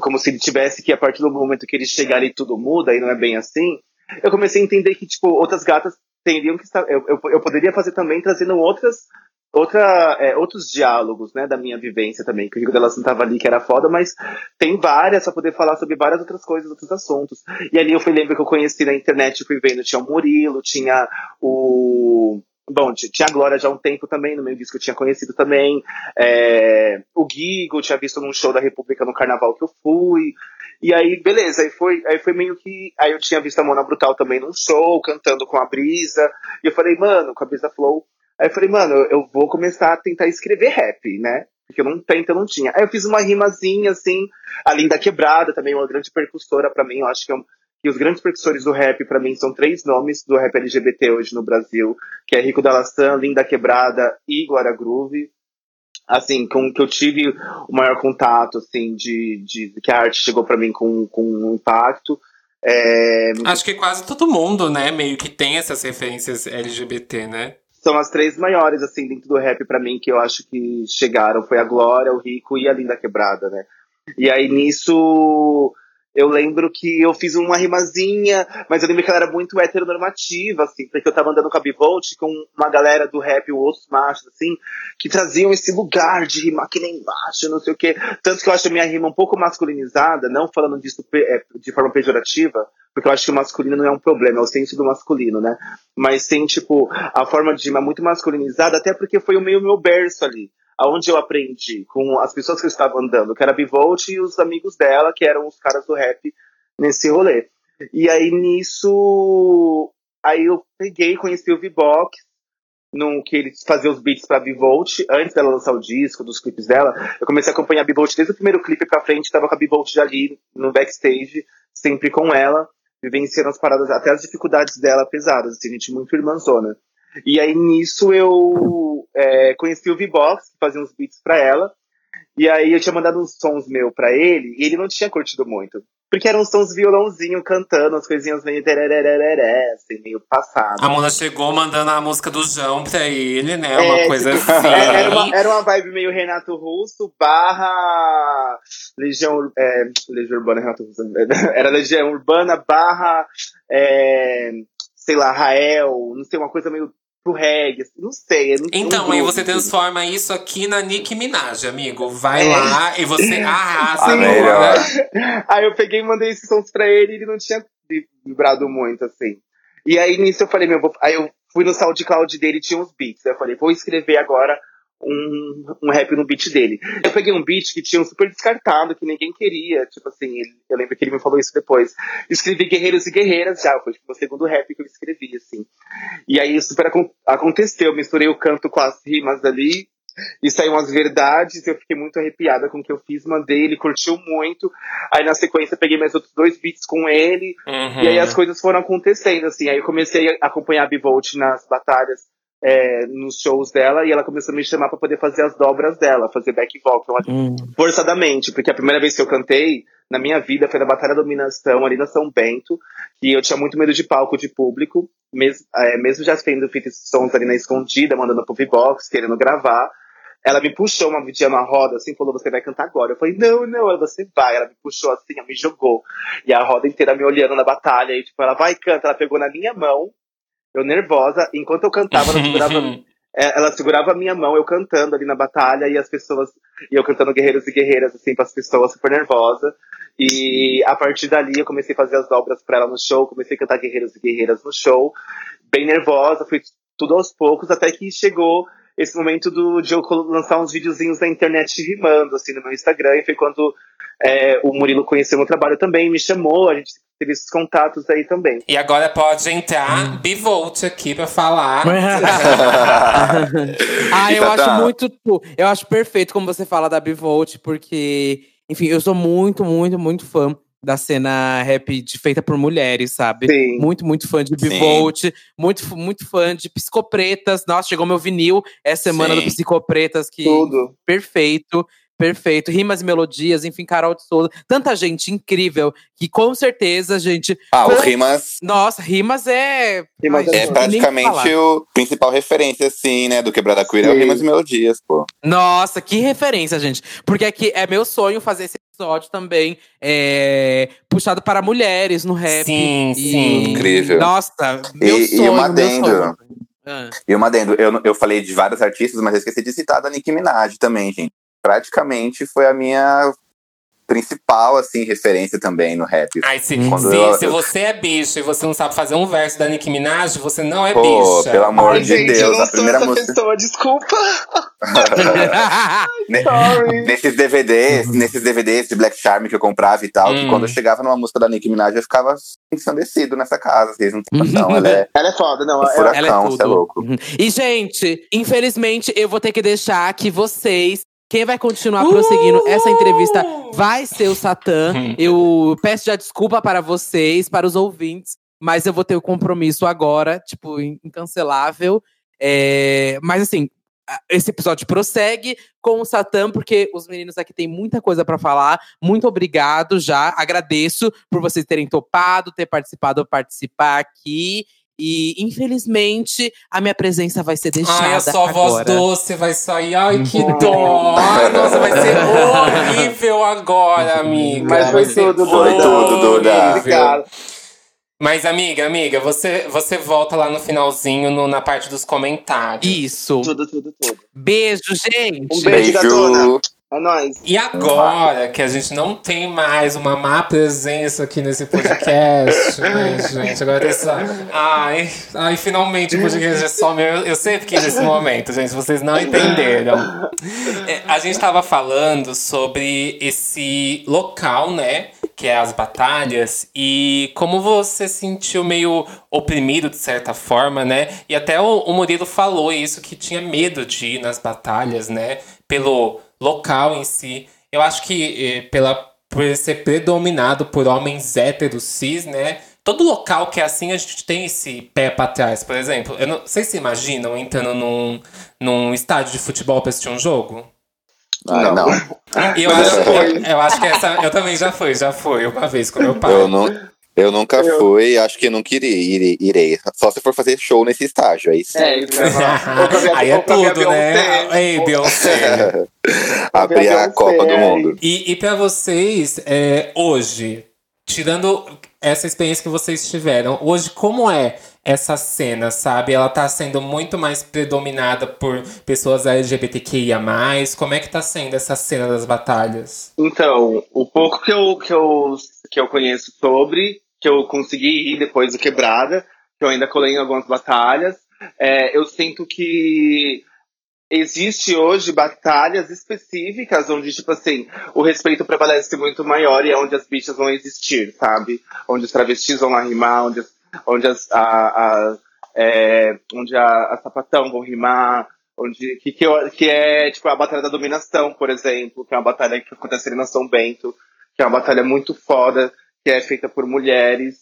como se ele tivesse que, a partir do momento que ele chegar ali, tudo muda, e não é bem assim. Eu comecei a entender que, tipo, outras gatas teriam que estar. Eu, eu, eu poderia fazer também trazendo outras. Outra, é, outros diálogos, né, da minha vivência também, que o Rico delas não tava ali, que era foda, mas tem várias pra poder falar sobre várias outras coisas, outros assuntos. E ali eu fui lembro que eu conheci na internet, fui vendo, tinha o Murilo, tinha o. Bom, tinha a Glória já há um tempo também, no meio disso que eu tinha conhecido também. É, o Guigo, eu tinha visto num show da República no carnaval que eu fui. E aí, beleza, aí foi, aí foi meio que. Aí eu tinha visto a Mona Brutal também num show, cantando com a Brisa. E eu falei, mano, com a Brisa Flow. Aí eu falei, mano, eu vou começar a tentar escrever rap, né? Porque eu não tento, eu não tinha. Aí eu fiz uma rimazinha, assim, a Linda Quebrada também, uma grande percussora pra mim. Eu acho que, é um, que os grandes percussores do rap, pra mim, são três nomes do rap LGBT hoje no Brasil, que é Rico Dalassan, Linda Quebrada e Glória Groove. Assim, com que eu tive o maior contato, assim, de, de que a arte chegou pra mim com, com um impacto. É, Acho que quase todo mundo, né, meio que tem essas referências LGBT, né? são as três maiores, assim, dentro do rap pra mim, que eu acho que chegaram. Foi a Glória, o Rico e a Linda Quebrada, né? E aí, nisso, eu lembro que eu fiz uma rimazinha, mas eu lembro que ela era muito heteronormativa, assim, porque eu tava andando com a Bivolt, com uma galera do rap, outros machos, assim, que traziam esse lugar de rimar que nem macho, não sei o quê. Tanto que eu acho a minha rima um pouco masculinizada, não falando disso é, de forma pejorativa, porque eu acho que o masculino não é um problema, é o senso do masculino, né? Mas tem, tipo, a forma de rima muito masculinizada, até porque foi o meio meu berço ali. Aonde eu aprendi com as pessoas que eu estava andando, que era Bivolt e os amigos dela, que eram os caras do rap nesse rolê. E aí nisso, aí eu peguei, conheci o V-Box, num, que ele fazia os beats pra Bivolt, antes dela lançar o disco, dos clipes dela. Eu comecei a acompanhar a Bivolt desde o primeiro clipe pra frente, tava com a Bivolt já ali no backstage, sempre com ela, vivenciando as paradas, até as dificuldades dela pesadas, assim, gente muito irmãzona. E aí nisso eu é, conheci o V-Box, que fazia uns beats pra ela. E aí eu tinha mandado uns sons meu pra ele, e ele não tinha curtido muito. Porque eram uns sons violãozinho cantando, as coisinhas meio tererereré, assim, meio passado. A Mona chegou mandando a música do João pra ele, né? Uma É, coisa tipo, assim. é, Era uma, era uma vibe meio Renato Russo barra Legião, é, Legião Urbana, Renato Russo. (laughs) Era Legião Urbana barra, é, sei lá, Rael, não sei, uma coisa meio pro reggae, assim, não sei. Não, Então, aí você transforma isso aqui na Nicki Minaj, amigo. Vai É. lá e você (laughs) arrasa agora. Aí eu peguei e mandei esses sons pra ele e ele não tinha vibrado muito, assim. E aí nisso eu falei, meu, vou... aí eu fui no SoundCloud dele e tinha uns beats. Aí eu falei, vou escrever agora um, um rap no beat dele. Eu peguei um beat que tinha um super descartado, que ninguém queria. Tipo assim, ele- eu lembro que ele me falou isso depois. Escrevi Guerreiros e Guerreiras já, foi tipo, o segundo rap que eu escrevi, assim. E aí super acon- aconteceu, eu misturei o canto com as rimas ali. E saíram as verdades, eu fiquei muito arrepiada com o que eu fiz, mandei, ele curtiu muito. Aí na sequência eu peguei mais outros dois beats com ele, Uhum. e aí as coisas foram acontecendo, assim. Aí eu comecei a acompanhar a Bivolt nas batalhas, é, nos shows dela, e ela começou a me chamar pra poder fazer as dobras dela, fazer back vocal, Hum. forçadamente, porque a primeira vez que eu cantei na minha vida foi na Batalha da Dominação, ali na São Bento, e eu tinha muito medo de palco, de público, mesmo, é, mesmo já tendo feito esses sons ali na escondida, mandando pro V-Box, querendo gravar. Ela me puxou uma dia na roda, assim, falou, você vai cantar agora. Eu falei, não, não, ela, você vai. Ela me puxou assim, ela me jogou. E a roda inteira me olhando na batalha, e tipo, ela vai, canta. Ela pegou na minha mão, eu nervosa, enquanto eu cantava, ela segurava (laughs) é, ela segurava a minha mão, eu cantando ali na batalha, e as pessoas, e eu cantando Guerreiros e Guerreiras, assim, para as pessoas super nervosa. E a partir dali eu comecei a fazer as dobras pra ela no show, comecei a cantar Guerreiros e Guerreiras no show, bem nervosa, fui tudo aos poucos, até que chegou esse momento do, de eu lançar uns videozinhos na internet rimando, assim, no meu Instagram, e foi quando é, o Murilo conheceu meu trabalho também, me chamou, a gente teve esses contatos aí também. E agora pode entrar Bivolt aqui pra falar. (laughs) ah, eu acho tá. muito. Eu acho perfeito como você fala da Bivolt, porque, enfim, eu sou muito, muito, muito fã da cena rap de- feita por mulheres, sabe? Sim. Muito, muito fã de Sim. Bivolt, muito, muito fã de Psicopretas. Nossa, chegou meu vinil essa semana Sim. do Psicopretas, que Tudo. perfeito. Perfeito, rimas e melodias, enfim, Carol de Souza. Tanta gente incrível que com certeza, gente. Ah, o Rimas Nossa, rimas é. Rimas é é praticamente o principal referência, assim, né, do Quebrada Queer, é o Sim. Rimas e Melodias, pô. Nossa, que referência, gente. Porque aqui é meu sonho fazer esse episódio também é, puxado para mulheres no rap. Sim, E- sim. Incrível. Nossa, meu E- e sonho, um meu adendo. sonho. Ah. E uma adendo, eu, eu falei de vários artistas, mas eu esqueci de citar da Nicki Minaj também, gente. Praticamente foi a minha principal, assim, referência também no rap. Ai, se, se, eu- se você é bicho e você não sabe fazer um verso da Nicki Minaj, você não é Pô, bicha. pelo amor Ai, de gente, eu Deus, não a sou primeira essa música. pessoa, desculpa. (laughs) Sorry. Nesses DVDs, nesses DVDs de Black Charm que eu comprava e tal, que Hum. quando eu chegava numa música da Nicki Minaj, eu ficava ensandecido nessa casa. Vocês não têm noção. Ela é (laughs) Ela é foda, não. um ela- Ela é furacão, você é tudo. louco. Uhum. E, gente, infelizmente, eu vou ter que deixar que vocês. Quem vai continuar Uh! prosseguindo essa entrevista vai ser o Satã. (laughs) Eu peço já desculpa para vocês, para os ouvintes, mas eu vou ter o compromisso agora, tipo, in- incancelável. É, mas assim, esse episódio prossegue com o Satã, porque os meninos aqui têm muita coisa para falar. Muito obrigado já. Agradeço por vocês terem topado, ter participado, participar aqui. E, infelizmente, a minha presença vai ser deixada Ai, a sua voz doce vai sair. Ai, que dó. Ai, nossa, vai ser (laughs) horrível agora, amiga. Mas vai foi ser tudo, Foi tudo, Duda. Mas, amiga, amiga, você, você volta lá no finalzinho, no- na parte dos comentários. Isso. Tudo, tudo, tudo. Beijo, gente. Um beijo. Beijo. É nóis. E agora que a gente não tem mais uma má presença aqui nesse podcast, ai, (laughs) gente, agora tem só. Ai, ai, finalmente o podcast é só meu. Eu sempre quis esse momento, gente, vocês não entenderam. É, a gente tava falando sobre esse local, né? Que é as batalhas, e como você se sentiu meio oprimido de certa forma, né? E até o, o Murilo falou isso, que tinha medo de ir nas batalhas, né? Pelo local em si. Eu acho que eh, pela, por ser predominado por homens héteros cis, né? Todo local que é assim, a gente tem esse pé pra trás. Por exemplo, eu não sei se imaginam entrando num, num estádio de futebol pra assistir um jogo. Não. não. Eu, acho, eu, eu acho que essa. Eu também já fui, já fui uma vez com meu pai. Eu, não, eu nunca Eu- fui, acho que nunca irei, irei, irei. Só se for fazer show nesse estágio, aí sim. É, isso (laughs) ver a- Aí é tudo, né? Ei, Beyoncé. (laughs) Abrir a Copa do. Mundo. E, e para vocês, é, hoje, tirando essa experiência que vocês tiveram, hoje como é essa cena, sabe? Ela tá sendo muito mais predominada por pessoas LGBTQIA+. Como é que tá sendo essa cena das batalhas? Então, o pouco que eu, que eu, que eu conheço sobre, que eu consegui ir depois do Quebrada, que eu ainda colei em algumas batalhas, é, eu sinto que existe hoje batalhas específicas onde, tipo assim, o respeito prevalece muito maior e é onde as bichas vão existir, sabe? Onde os travestis vão lá rimar, onde, as- onde, as, a, a- é, onde a, a sapatão vão rimar, onde que, que, que é tipo a batalha da dominação, por exemplo, que é uma batalha que acontece ali na São Bento, que é uma batalha muito foda, que é feita por mulheres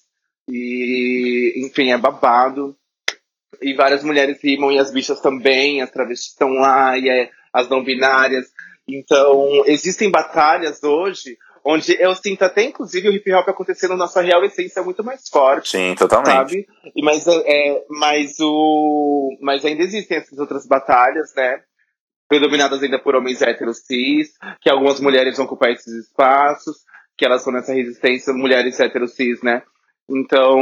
e enfim é babado e várias mulheres rimam e as bichas também, as travestis estão lá e é, as não binárias. Então existem batalhas hoje onde eu sinto até inclusive o hip hop acontecendo na sua real essência muito mais forte Sim, totalmente. sabe? E mas, é, mas, o, mas ainda existem essas outras batalhas, né? Predominadas ainda por homens héteros cis, que algumas mulheres vão ocupar esses espaços, que elas são nessa resistência, mulheres héteros cis, né? Então,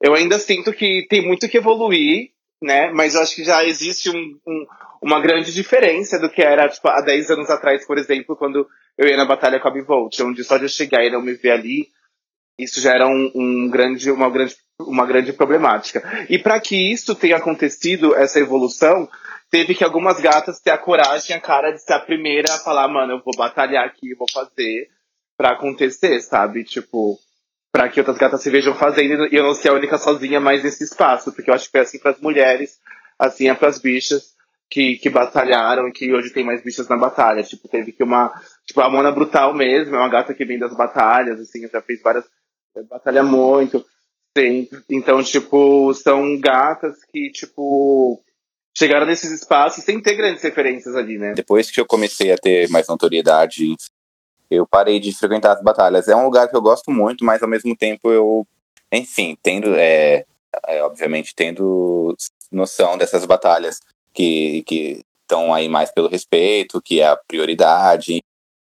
eu ainda sinto que tem muito que evoluir, né? Mas eu acho que já existe um, um, uma grande diferença do que era tipo, há 10 anos atrás, por exemplo, quando eu ia na batalha com a Bivolt, onde só de eu chegar e não me ver ali, isso já era um, um grande, uma, grande, uma grande problemática. E para que isso tenha acontecido, essa evolução, teve que algumas gatas ter a coragem, a cara de ser a primeira a falar, mano, eu vou batalhar aqui, vou fazer para acontecer, sabe? Tipo, para que outras gatas se vejam fazendo e eu não ser a única sozinha mais nesse espaço, porque eu acho que foi assim para as mulheres, assim é para as bichas que, que batalharam e que hoje tem mais bichas na batalha. Tipo, teve que uma. Tipo, a Mona Brutal mesmo, é uma gata que vem das batalhas, assim, já fez várias. Batalha muito. Sim. Então, tipo, são gatas que, tipo, chegaram nesses espaços sem ter grandes referências ali, né? Depois que eu comecei a ter mais notoriedade, eu parei de frequentar as batalhas. É um lugar que eu gosto muito, mas ao mesmo tempo eu, enfim, tendo, é, é obviamente, tendo noção dessas batalhas que estão aí mais pelo respeito, que é a prioridade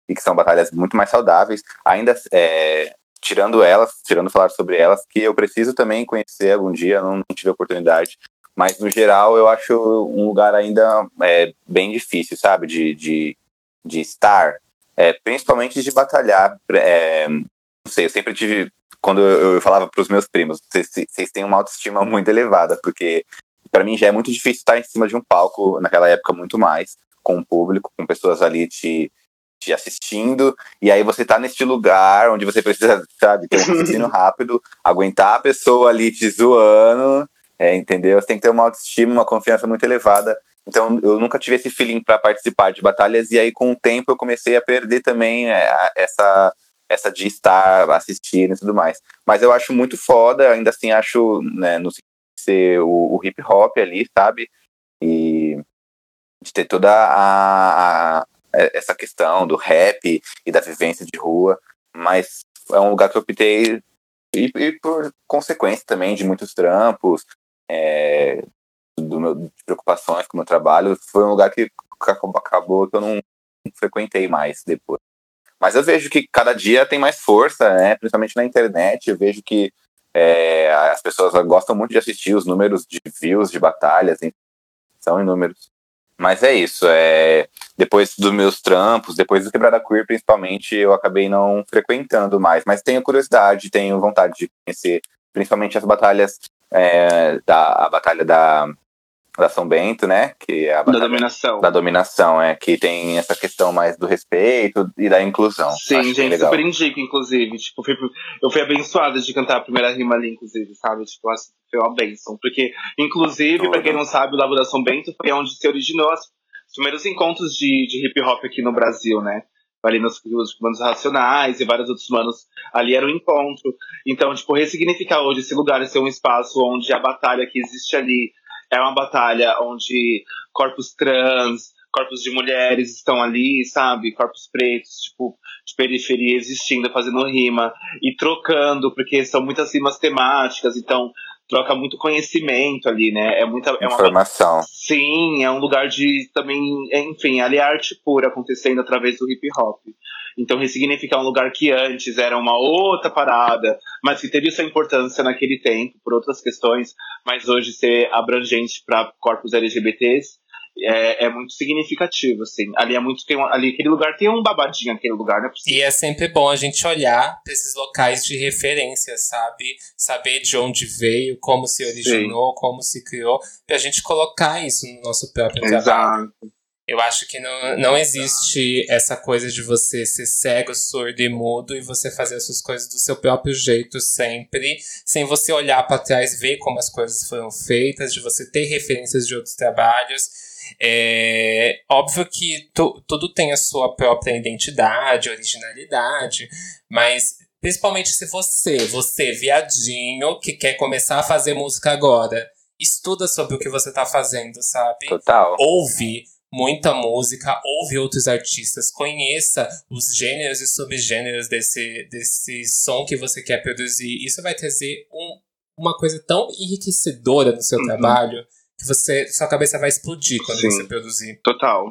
e que são batalhas muito mais saudáveis. Ainda é, tirando elas, tirando falar sobre elas, que eu preciso também conhecer algum dia, não, não tive oportunidade. Mas no geral eu acho um lugar ainda é, bem difícil, sabe, de, de, de estar, é, principalmente de batalhar. É, não sei, eu sempre tive quando eu, eu falava para os meus primos, vocês, têm uma autoestima muito elevada, porque para mim já é muito difícil estar em cima de um palco, naquela época muito mais, com o público, com pessoas ali te, te assistindo, e aí você tá neste lugar onde você precisa, sabe, ter um (laughs) raciocínio rápido, aguentar a pessoa ali te zoando, é, entendeu? Você tem que ter uma autoestima, uma confiança muito elevada. Então eu nunca tive esse feeling para participar de batalhas, e aí com o tempo eu comecei a perder também é, essa essa de estar assistindo e tudo mais. Mas eu acho muito foda, ainda assim acho, né, no ser o, o hip hop ali, sabe? E de ter toda a, a, essa questão do rap e da vivência de rua, mas é um lugar que eu optei e, e por consequência também de muitos trampos, é, do meu, de preocupações com o meu trabalho, foi um lugar que acabou que eu não frequentei mais depois. Mas eu vejo que cada dia tem mais força, né? Principalmente na internet. Eu vejo que é, as pessoas gostam muito de assistir os números de views de batalhas, são inúmeros. Mas é isso. É, depois dos meus trampos, depois do Quebrada Queer, principalmente, eu acabei não frequentando mais. Mas tenho curiosidade, tenho vontade de conhecer, principalmente as batalhas, é, da, a batalha da da São Bento, né? Que é a da dominação. Da dominação, é, que tem essa questão mais do respeito e da inclusão. Sim, Acho gente, super indico, inclusive. Tipo, fui, eu fui abençoada de cantar a primeira rima ali, inclusive, sabe? Tipo, assim, foi uma benção. Porque, inclusive, para quem não sabe, o Labo da São Bento foi onde se originou os primeiros encontros de, de hip hop aqui no Brasil, né? ali nos, nos manos racionais e vários outros manos ali era um encontro. Então, tipo, ressignificar hoje esse lugar, ser um espaço onde a batalha que existe ali é uma batalha onde corpos trans, corpos de mulheres estão ali, sabe? Corpos pretos, tipo, de periferia existindo, fazendo rima e trocando, porque são muitas rimas temáticas, então troca muito conhecimento ali, né? É muita é informação. Uma, sim, é um lugar de também, enfim, ali é arte pura acontecendo através do hip hop. Então ressignificar um lugar que antes era uma outra parada, mas que teve sua importância naquele tempo por outras questões, mas hoje ser abrangente para corpos LGBTs é, é, muito significativo, assim. Ali é muito. Tem ali aquele lugar tem um babadinho, aquele lugar, é possível. E é sempre bom a gente olhar para esses locais de referência, sabe? Saber de onde veio, como se originou, Sim. como se criou, pra gente colocar isso no nosso próprio Exato. trabalho. Eu acho que não, não existe essa coisa de você ser cego, surdo e mudo e você fazer as suas coisas do seu próprio jeito sempre, sem você olhar para trás, ver como as coisas foram feitas, de você ter referências de outros trabalhos. É óbvio que tu, tudo tem a sua própria identidade, originalidade, mas principalmente se você, você viadinho, que quer começar a fazer música agora, estuda sobre o que você tá fazendo, sabe? Total. Ouve muita música, ouve outros artistas, conheça os gêneros e subgêneros desse, desse som que você quer produzir. Isso vai trazer um, uma coisa tão enriquecedora no seu uhum. trabalho que você, sua cabeça vai explodir quando Sim, você produzir. Total.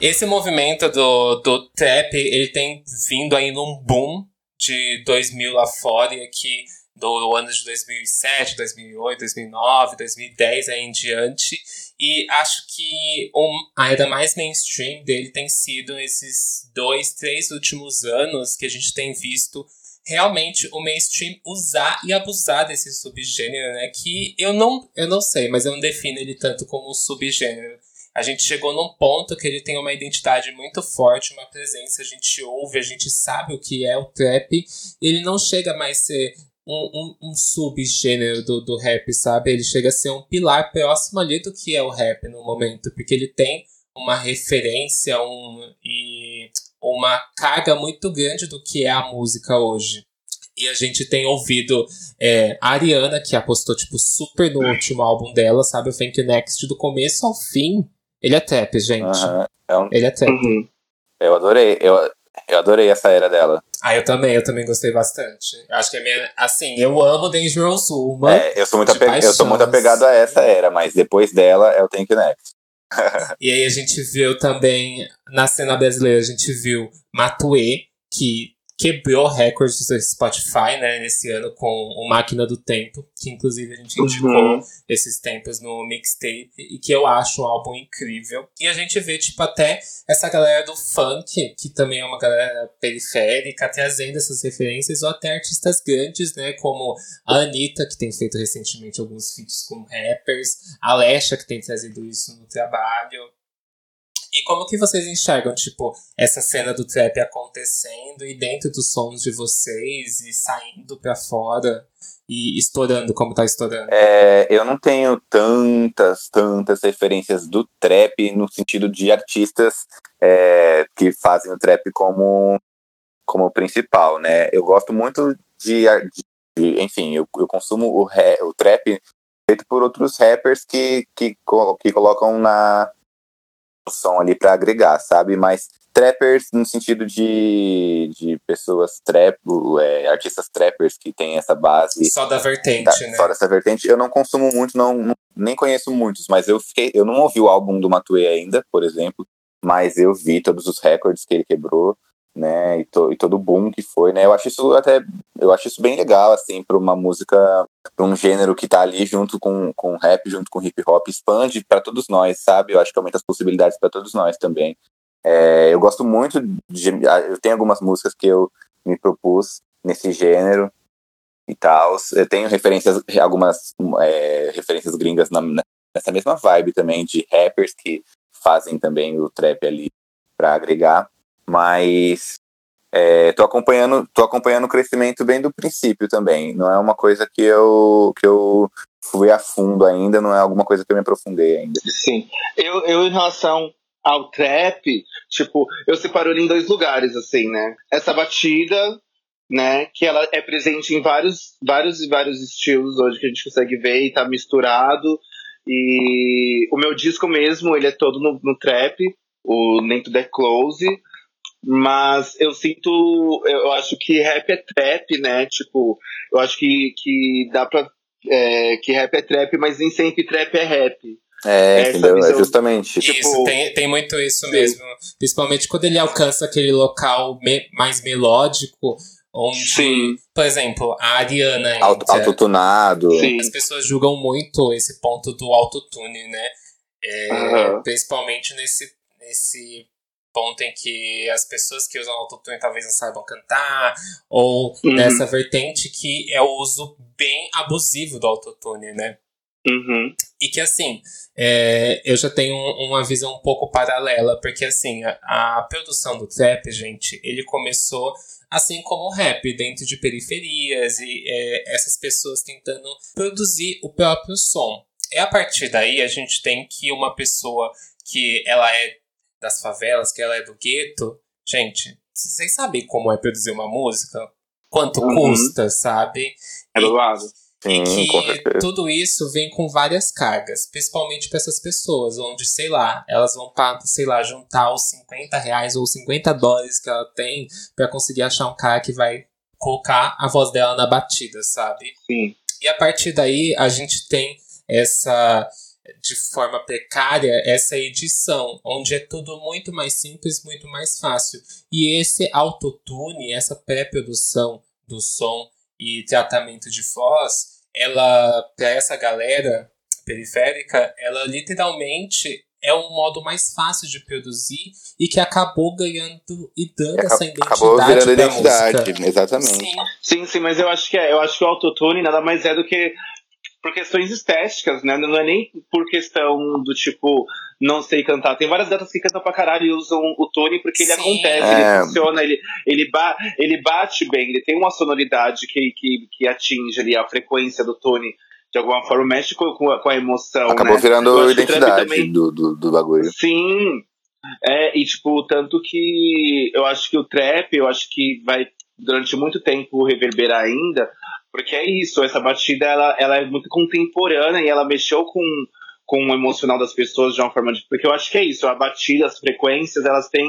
Esse movimento do, do trap, ele tem vindo aí num boom de 2000 lá fora e aqui do ano de 2007, 2008, 2009, 2010 aí em diante. E acho que um, a era mais mainstream dele tem sido esses dois, três últimos anos que a gente tem visto realmente o mainstream usar e abusar desse subgênero, né? Que eu não, eu não sei, mas eu não defino ele tanto como um subgênero. A gente chegou num ponto que ele tem uma identidade muito forte, uma presença, a gente ouve, a gente sabe o que é o trap. Ele não chega mais a ser um, um, um subgênero do, do rap, sabe? Ele chega a ser um pilar próximo ali do que é o rap no momento, porque ele tem uma referência um, e uma carga muito grande do que é a música hoje. E a gente tem ouvido é, a Ariana, que apostou, tipo, super no último álbum dela, sabe? O Thank You Next, do começo ao fim. Ele é trap, gente. é um... Ele é trap. Uhum. Eu adorei. Eu, eu adorei essa era dela. Ah, eu também, eu também gostei bastante. Acho que é minha. Assim, eu amo Dangerous Woman. É, eu sou muito, apeg... eu sou muito apegado a essa era, mas depois dela é o Thank You Next. (laughs) e aí a gente viu também, na cena brasileira, a gente viu Matue, que quebrou recordes do Spotify, né, nesse ano com o Máquina do Tempo, que inclusive a gente indicou uhum. esses tempos no mixtape, e que eu acho um álbum incrível. E a gente vê, tipo, até essa galera do funk, que também é uma galera periférica, trazendo essas referências, ou até artistas grandes, né, como a Anitta, que tem feito recentemente alguns feats com rappers, a Lesha, que tem trazido isso no trabalho, e como que vocês enxergam, tipo, essa cena do trap acontecendo e dentro dos sons de vocês e saindo pra fora e estourando como tá estourando? É, eu não tenho tantas, tantas referências do trap no sentido de artistas é, que fazem o trap como, como principal, né? Eu gosto muito de, de enfim, eu, eu consumo o, o trap feito por outros rappers que, que, que colocam na som ali para agregar, sabe? Mas trappers no sentido de, de pessoas trap, é, artistas trappers que tem essa base. Só da vertente, da, né? Só dessa vertente. Eu não consumo muito, não, não, nem conheço muitos, mas eu fiquei. Eu não ouvi o álbum do Matue ainda, por exemplo, mas eu vi todos os recordes que ele quebrou né, e, to, e, todo o boom que foi, né, eu acho isso até, eu acho isso bem legal, assim, para uma música, para um gênero que tá ali junto com, com rap, junto com hip hop, expande para todos nós, sabe, eu acho que aumenta as possibilidades para todos nós também. É, eu gosto muito de, eu tenho algumas músicas que eu me propus nesse gênero e tal, eu tenho referências, algumas é, referências gringas na, nessa mesma vibe também, de rappers que fazem também o trap ali para agregar, mas é, tô acompanhando tô acompanhando o crescimento bem do princípio também. Não é uma coisa que eu que eu fui a fundo ainda não é alguma coisa que eu me aprofundei ainda. Sim. Eu, eu em relação ao trap tipo eu separo ele em dois lugares assim né? Essa batida né que ela é presente em vários vários e vários estilos hoje que a gente consegue ver e tá misturado. E o meu disco mesmo ele é todo no, no trap o Nem Tudo Close mas eu sinto, eu acho que rap é trap, né? Tipo, eu acho que, que dá pra. É, que rap é trap, mas nem sempre trap é rap. É, Essa entendeu? É visão, é justamente. Isso, tipo, tem, tem muito isso sim. mesmo. Principalmente quando ele alcança aquele local me, mais melódico, onde, sim. por exemplo, a Ariana. Auto, autotunado. As pessoas julgam muito esse ponto do autotune, né? É, uhum. Principalmente nesse, nesse ponto em que as pessoas que usam autotune talvez não saibam cantar, ou uhum. nessa vertente que é o uso bem abusivo do autotune, né? Uhum. E que assim, é, eu já tenho uma visão um pouco paralela, porque assim, a, a, produção do trap, gente, ele começou assim como o rap, dentro de periferias e é, essas pessoas tentando produzir o próprio som. É a partir daí a gente tem que uma pessoa que ela é das favelas, que ela é do gueto. Gente, vocês sabem como é produzir uma música? Quanto uhum. custa, sabe? É do lado. E que tudo isso vem com várias cargas, principalmente para essas pessoas, onde, sei lá, elas vão para, sei lá, juntar os 50 reais ou 50 dólares que ela tem para conseguir achar um cara que vai colocar a voz dela na batida, sabe? Sim. E a partir daí a gente tem essa de forma precária essa edição, onde é tudo muito mais simples, muito mais fácil. E esse autotune, essa pré-produção do som e tratamento de voz, ela, para essa galera periférica, ela literalmente é um modo mais fácil de produzir e que acabou ganhando e dando Acab essa identidade. Acabou virando identidade, música. exatamente. Sim. Sim, sim, mas eu acho que é. Eu acho que o autotune nada mais é do que por questões estéticas, né? Não é nem por questão do tipo, não sei cantar. Tem várias gatas que cantam pra caralho e usam o tone porque ele Sim. acontece, É. ele funciona, ele, ele, ba ele bate bem, ele tem uma sonoridade que, que, que atinge ali a frequência do tone. De alguma forma, mexe com, com a, com a emoção. Acabou né? virando identidade também- do, do, do bagulho. Sim. É, e tipo, tanto que eu acho que o trap, eu acho que vai durante muito tempo reverberar ainda, porque é isso, essa batida ela, ela é muito contemporânea e ela mexeu com, com o emocional das pessoas de uma forma de. Porque eu acho que é isso, a batida, as frequências, elas têm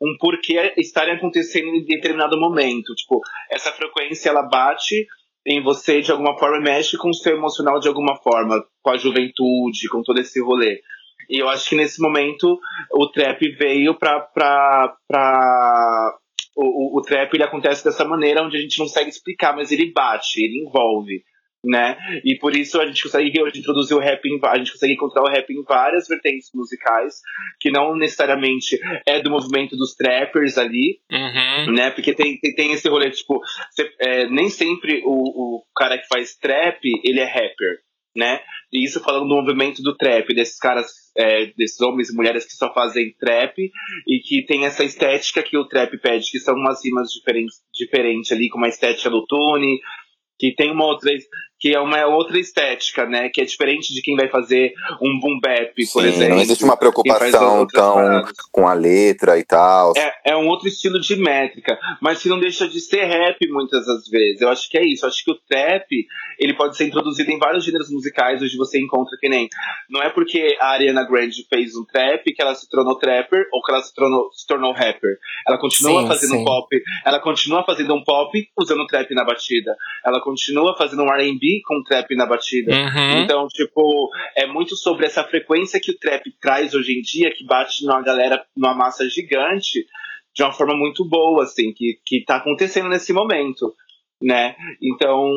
um porquê estarem acontecendo em determinado momento. Tipo, essa frequência ela bate em você de alguma forma, mexe com o seu emocional de alguma forma, com a juventude, com todo esse rolê. E eu acho que nesse momento o trap veio pra. pra, pra o, o, o trap ele acontece dessa maneira onde a gente não consegue explicar, mas ele bate, ele envolve. Né? E por isso a gente consegue hoje introduzir o rap em, a gente consegue encontrar o rap em várias vertentes musicais, que não necessariamente é do movimento dos trappers ali, Uhum. né? Porque tem, tem, tem esse rolê, tipo, cê- é, nem sempre o, o cara que faz trap, ele é rapper, né? E isso falando do movimento do trap, desses caras, é, desses homens e mulheres que só fazem trap e que tem essa estética que o trap pede, que são umas rimas diferentes, diferentes ali, com uma estética do Tune, que tem uma outra que é uma outra estética, né? Que é diferente de quem vai fazer um boom bap, por Sim, exemplo. não existe uma preocupação tão paradas. com a letra e tal. É, é um outro estilo de métrica, mas que não deixa de ser rap muitas das vezes. Eu acho que é isso. Eu acho que o trap ele pode ser introduzido em vários gêneros musicais onde você encontra que nem. Não é porque a Ariana Grande fez um trap que ela se tornou trapper ou que ela se tornou, se tornou rapper. Ela continua Sim, fazendo sim. pop, ela continua fazendo um pop usando trap na batida. Ela continua fazendo um R&B com trap na batida. Uhum. Então, tipo, é muito sobre essa frequência que o trap traz hoje em dia, que bate numa galera, numa massa gigante, de uma forma muito boa, assim, que, que tá acontecendo nesse momento, né? Então,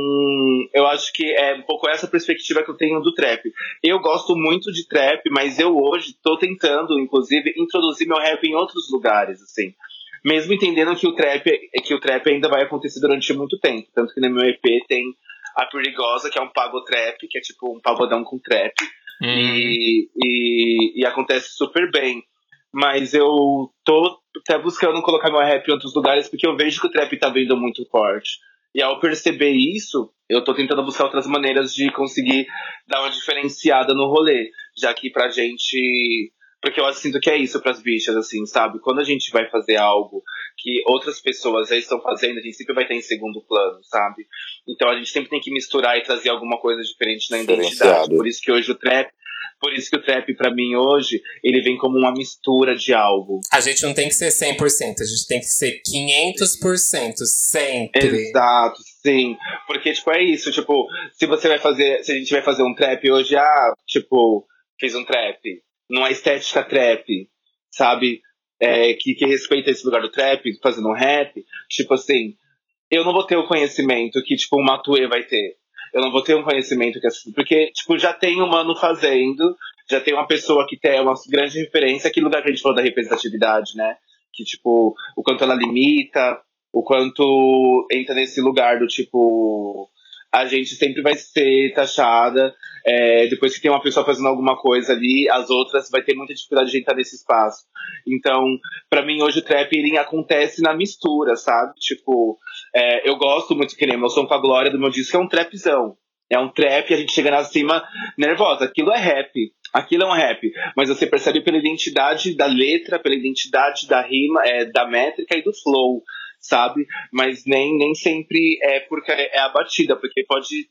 eu acho que é um pouco essa perspectiva que eu tenho do trap. Eu gosto muito de trap, mas eu hoje tô tentando, inclusive, introduzir meu rap em outros lugares, assim. Mesmo entendendo que o trap, que o trap ainda vai acontecer durante muito tempo. Tanto que no meu EP tem a Perigosa, que é um pago trap, que é tipo um pagodão com trap. Uhum. E, e, e acontece super bem. Mas eu tô até buscando colocar meu rap em outros lugares, porque eu vejo que o trap tá vindo muito forte. E ao perceber isso, eu tô tentando buscar outras maneiras de conseguir dar uma diferenciada no rolê. Já que pra gente. Porque eu sinto que é isso pras bichas, assim, sabe? Quando a gente vai fazer algo que outras pessoas já estão fazendo, a gente sempre vai estar em segundo plano, sabe? Então a gente sempre tem que misturar e trazer alguma coisa diferente na identidade. Por isso que hoje o trap, por isso que o trap pra mim hoje, ele vem como uma mistura de algo. A gente não tem que ser 100%, a gente tem que ser 500% sempre. Exato, sim. Porque, tipo, é isso, tipo, se você vai fazer, se a gente vai fazer um trap hoje, ah, tipo, fiz um trap, numa estética trap, sabe? É, que, que respeita esse lugar do trap, fazendo um rap, tipo assim, eu não vou ter o conhecimento que, tipo, o Matue vai ter. Eu não vou ter um conhecimento que assim, porque, tipo, já tem um mano fazendo, já tem uma pessoa que tem uma grande referência, aquele lugar que a gente falou da representatividade, né? Que, tipo, o quanto ela limita, o quanto entra nesse lugar do tipo a gente sempre vai ser taxada é, depois que tem uma pessoa fazendo alguma coisa ali as outras vai ter muita dificuldade de entrar nesse espaço. Então pra mim hoje o trap ele acontece na mistura sabe? Tipo é, eu gosto muito que nem meu som com a glória do meu disco é um trapzão. É um trap a gente chega na cima nervosa. Aquilo é rap. Aquilo é um rap. Mas você percebe pela identidade da letra pela identidade da rima é, da métrica e do flow sabe? Mas nem, nem sempre é porque é a batida, porque pode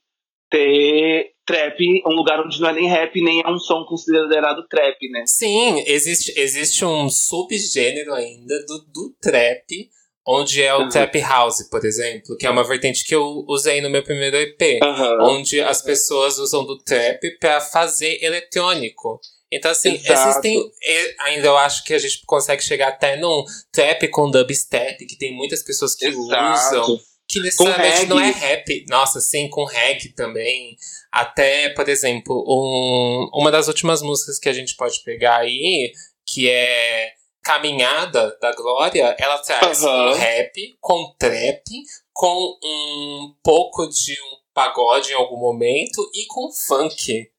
ter trap, um lugar onde não é nem rap, nem é um som considerado trap, né? Sim, existe, existe um subgênero ainda do, do trap, onde é o Uhum. trap house, por exemplo, que é uma vertente que eu usei no meu primeiro EP. Aham. onde as pessoas usam do trap pra fazer eletrônico. Então, assim, Exato. existem. Ainda eu acho que a gente consegue chegar até num trap com dubstep, que tem muitas pessoas que Exato. usam, Que necessariamente não é rap. Nossa, sim, com reggae também. Até, por exemplo, um, uma das últimas músicas que a gente pode pegar aí, que é Caminhada da Glória, ela traz uhum. um rap com trap, com um pouco de um pagode em algum momento e com funk.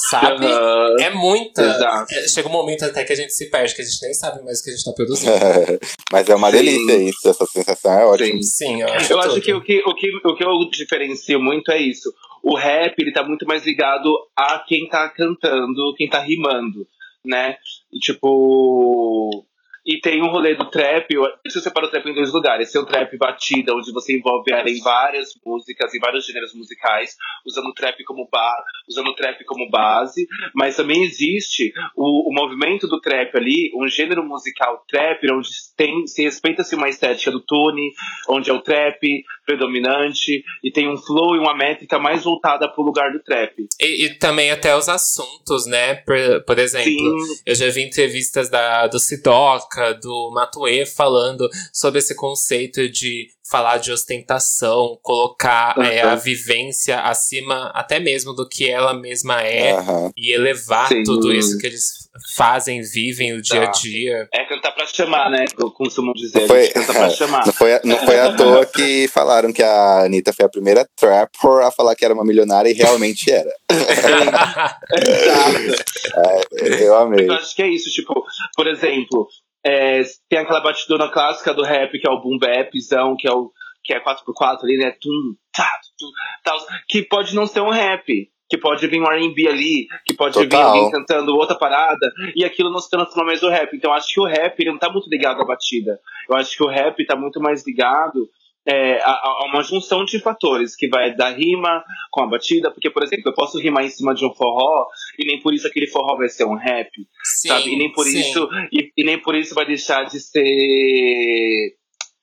Sabe? Uhum. É muita. É, chega um momento até que a gente se perde, que a gente nem sabe mais o que a gente tá produzindo. (laughs) Mas é uma Sim. delícia isso, essa sensação é ótima. Sim, eu acho, eu acho que, o que o que o que eu diferencio muito é isso. O rap, ele tá muito mais ligado a quem tá cantando, quem tá rimando, né? E, tipo, e tem um rolê do trap, eu separa o trap em dois lugares. Tem o trap batida, onde você envolve ela em várias músicas, em vários gêneros musicais, usando o trap como, ba usando trap como base. Mas também existe o, o movimento do trap ali, um gênero musical trap, onde tem, se respeita-se uma estética do Tune, onde é o trap predominante, e tem um flow e uma métrica mais voltada pro lugar do trap. E, e também até os assuntos, né? Por, por exemplo, Sim. eu já vi entrevistas da, do Sidoca, do Matue falando sobre esse conceito de falar de ostentação, colocar uhum. é, a vivência acima até mesmo do que ela mesma é uhum. e elevar Sim. tudo isso que eles fazem, vivem o dia a dia. É cantar pra chamar, né? Eu costumo dizer. Não foi, canta pra (laughs) chamar. Não foi, não foi à (laughs) toa que falaram que a Anitta foi a primeira trapper a falar que era uma milionária e realmente era. (laughs) Exato. É, eu amei. Eu acho que é isso, tipo, por exemplo, é, tem aquela batidona clássica do rap, que é o boom bapzão, que é o que é 4x4 ali, né? Tum, tá, tum, tal, que pode não ser um rap, que pode vir um R&B ali, que pode Total. vir alguém cantando outra parada, e aquilo não se transforma mais no rap. Então acho que o rap ele não tá muito ligado à batida. Eu acho que o rap tá muito mais ligado é, a, a, uma junção de fatores que vai da rima com a batida, porque, por exemplo, eu posso rimar em cima de um forró e nem por isso aquele forró vai ser um rap, sim, sabe? E nem por sim. isso e, e, nem por isso vai deixar de ser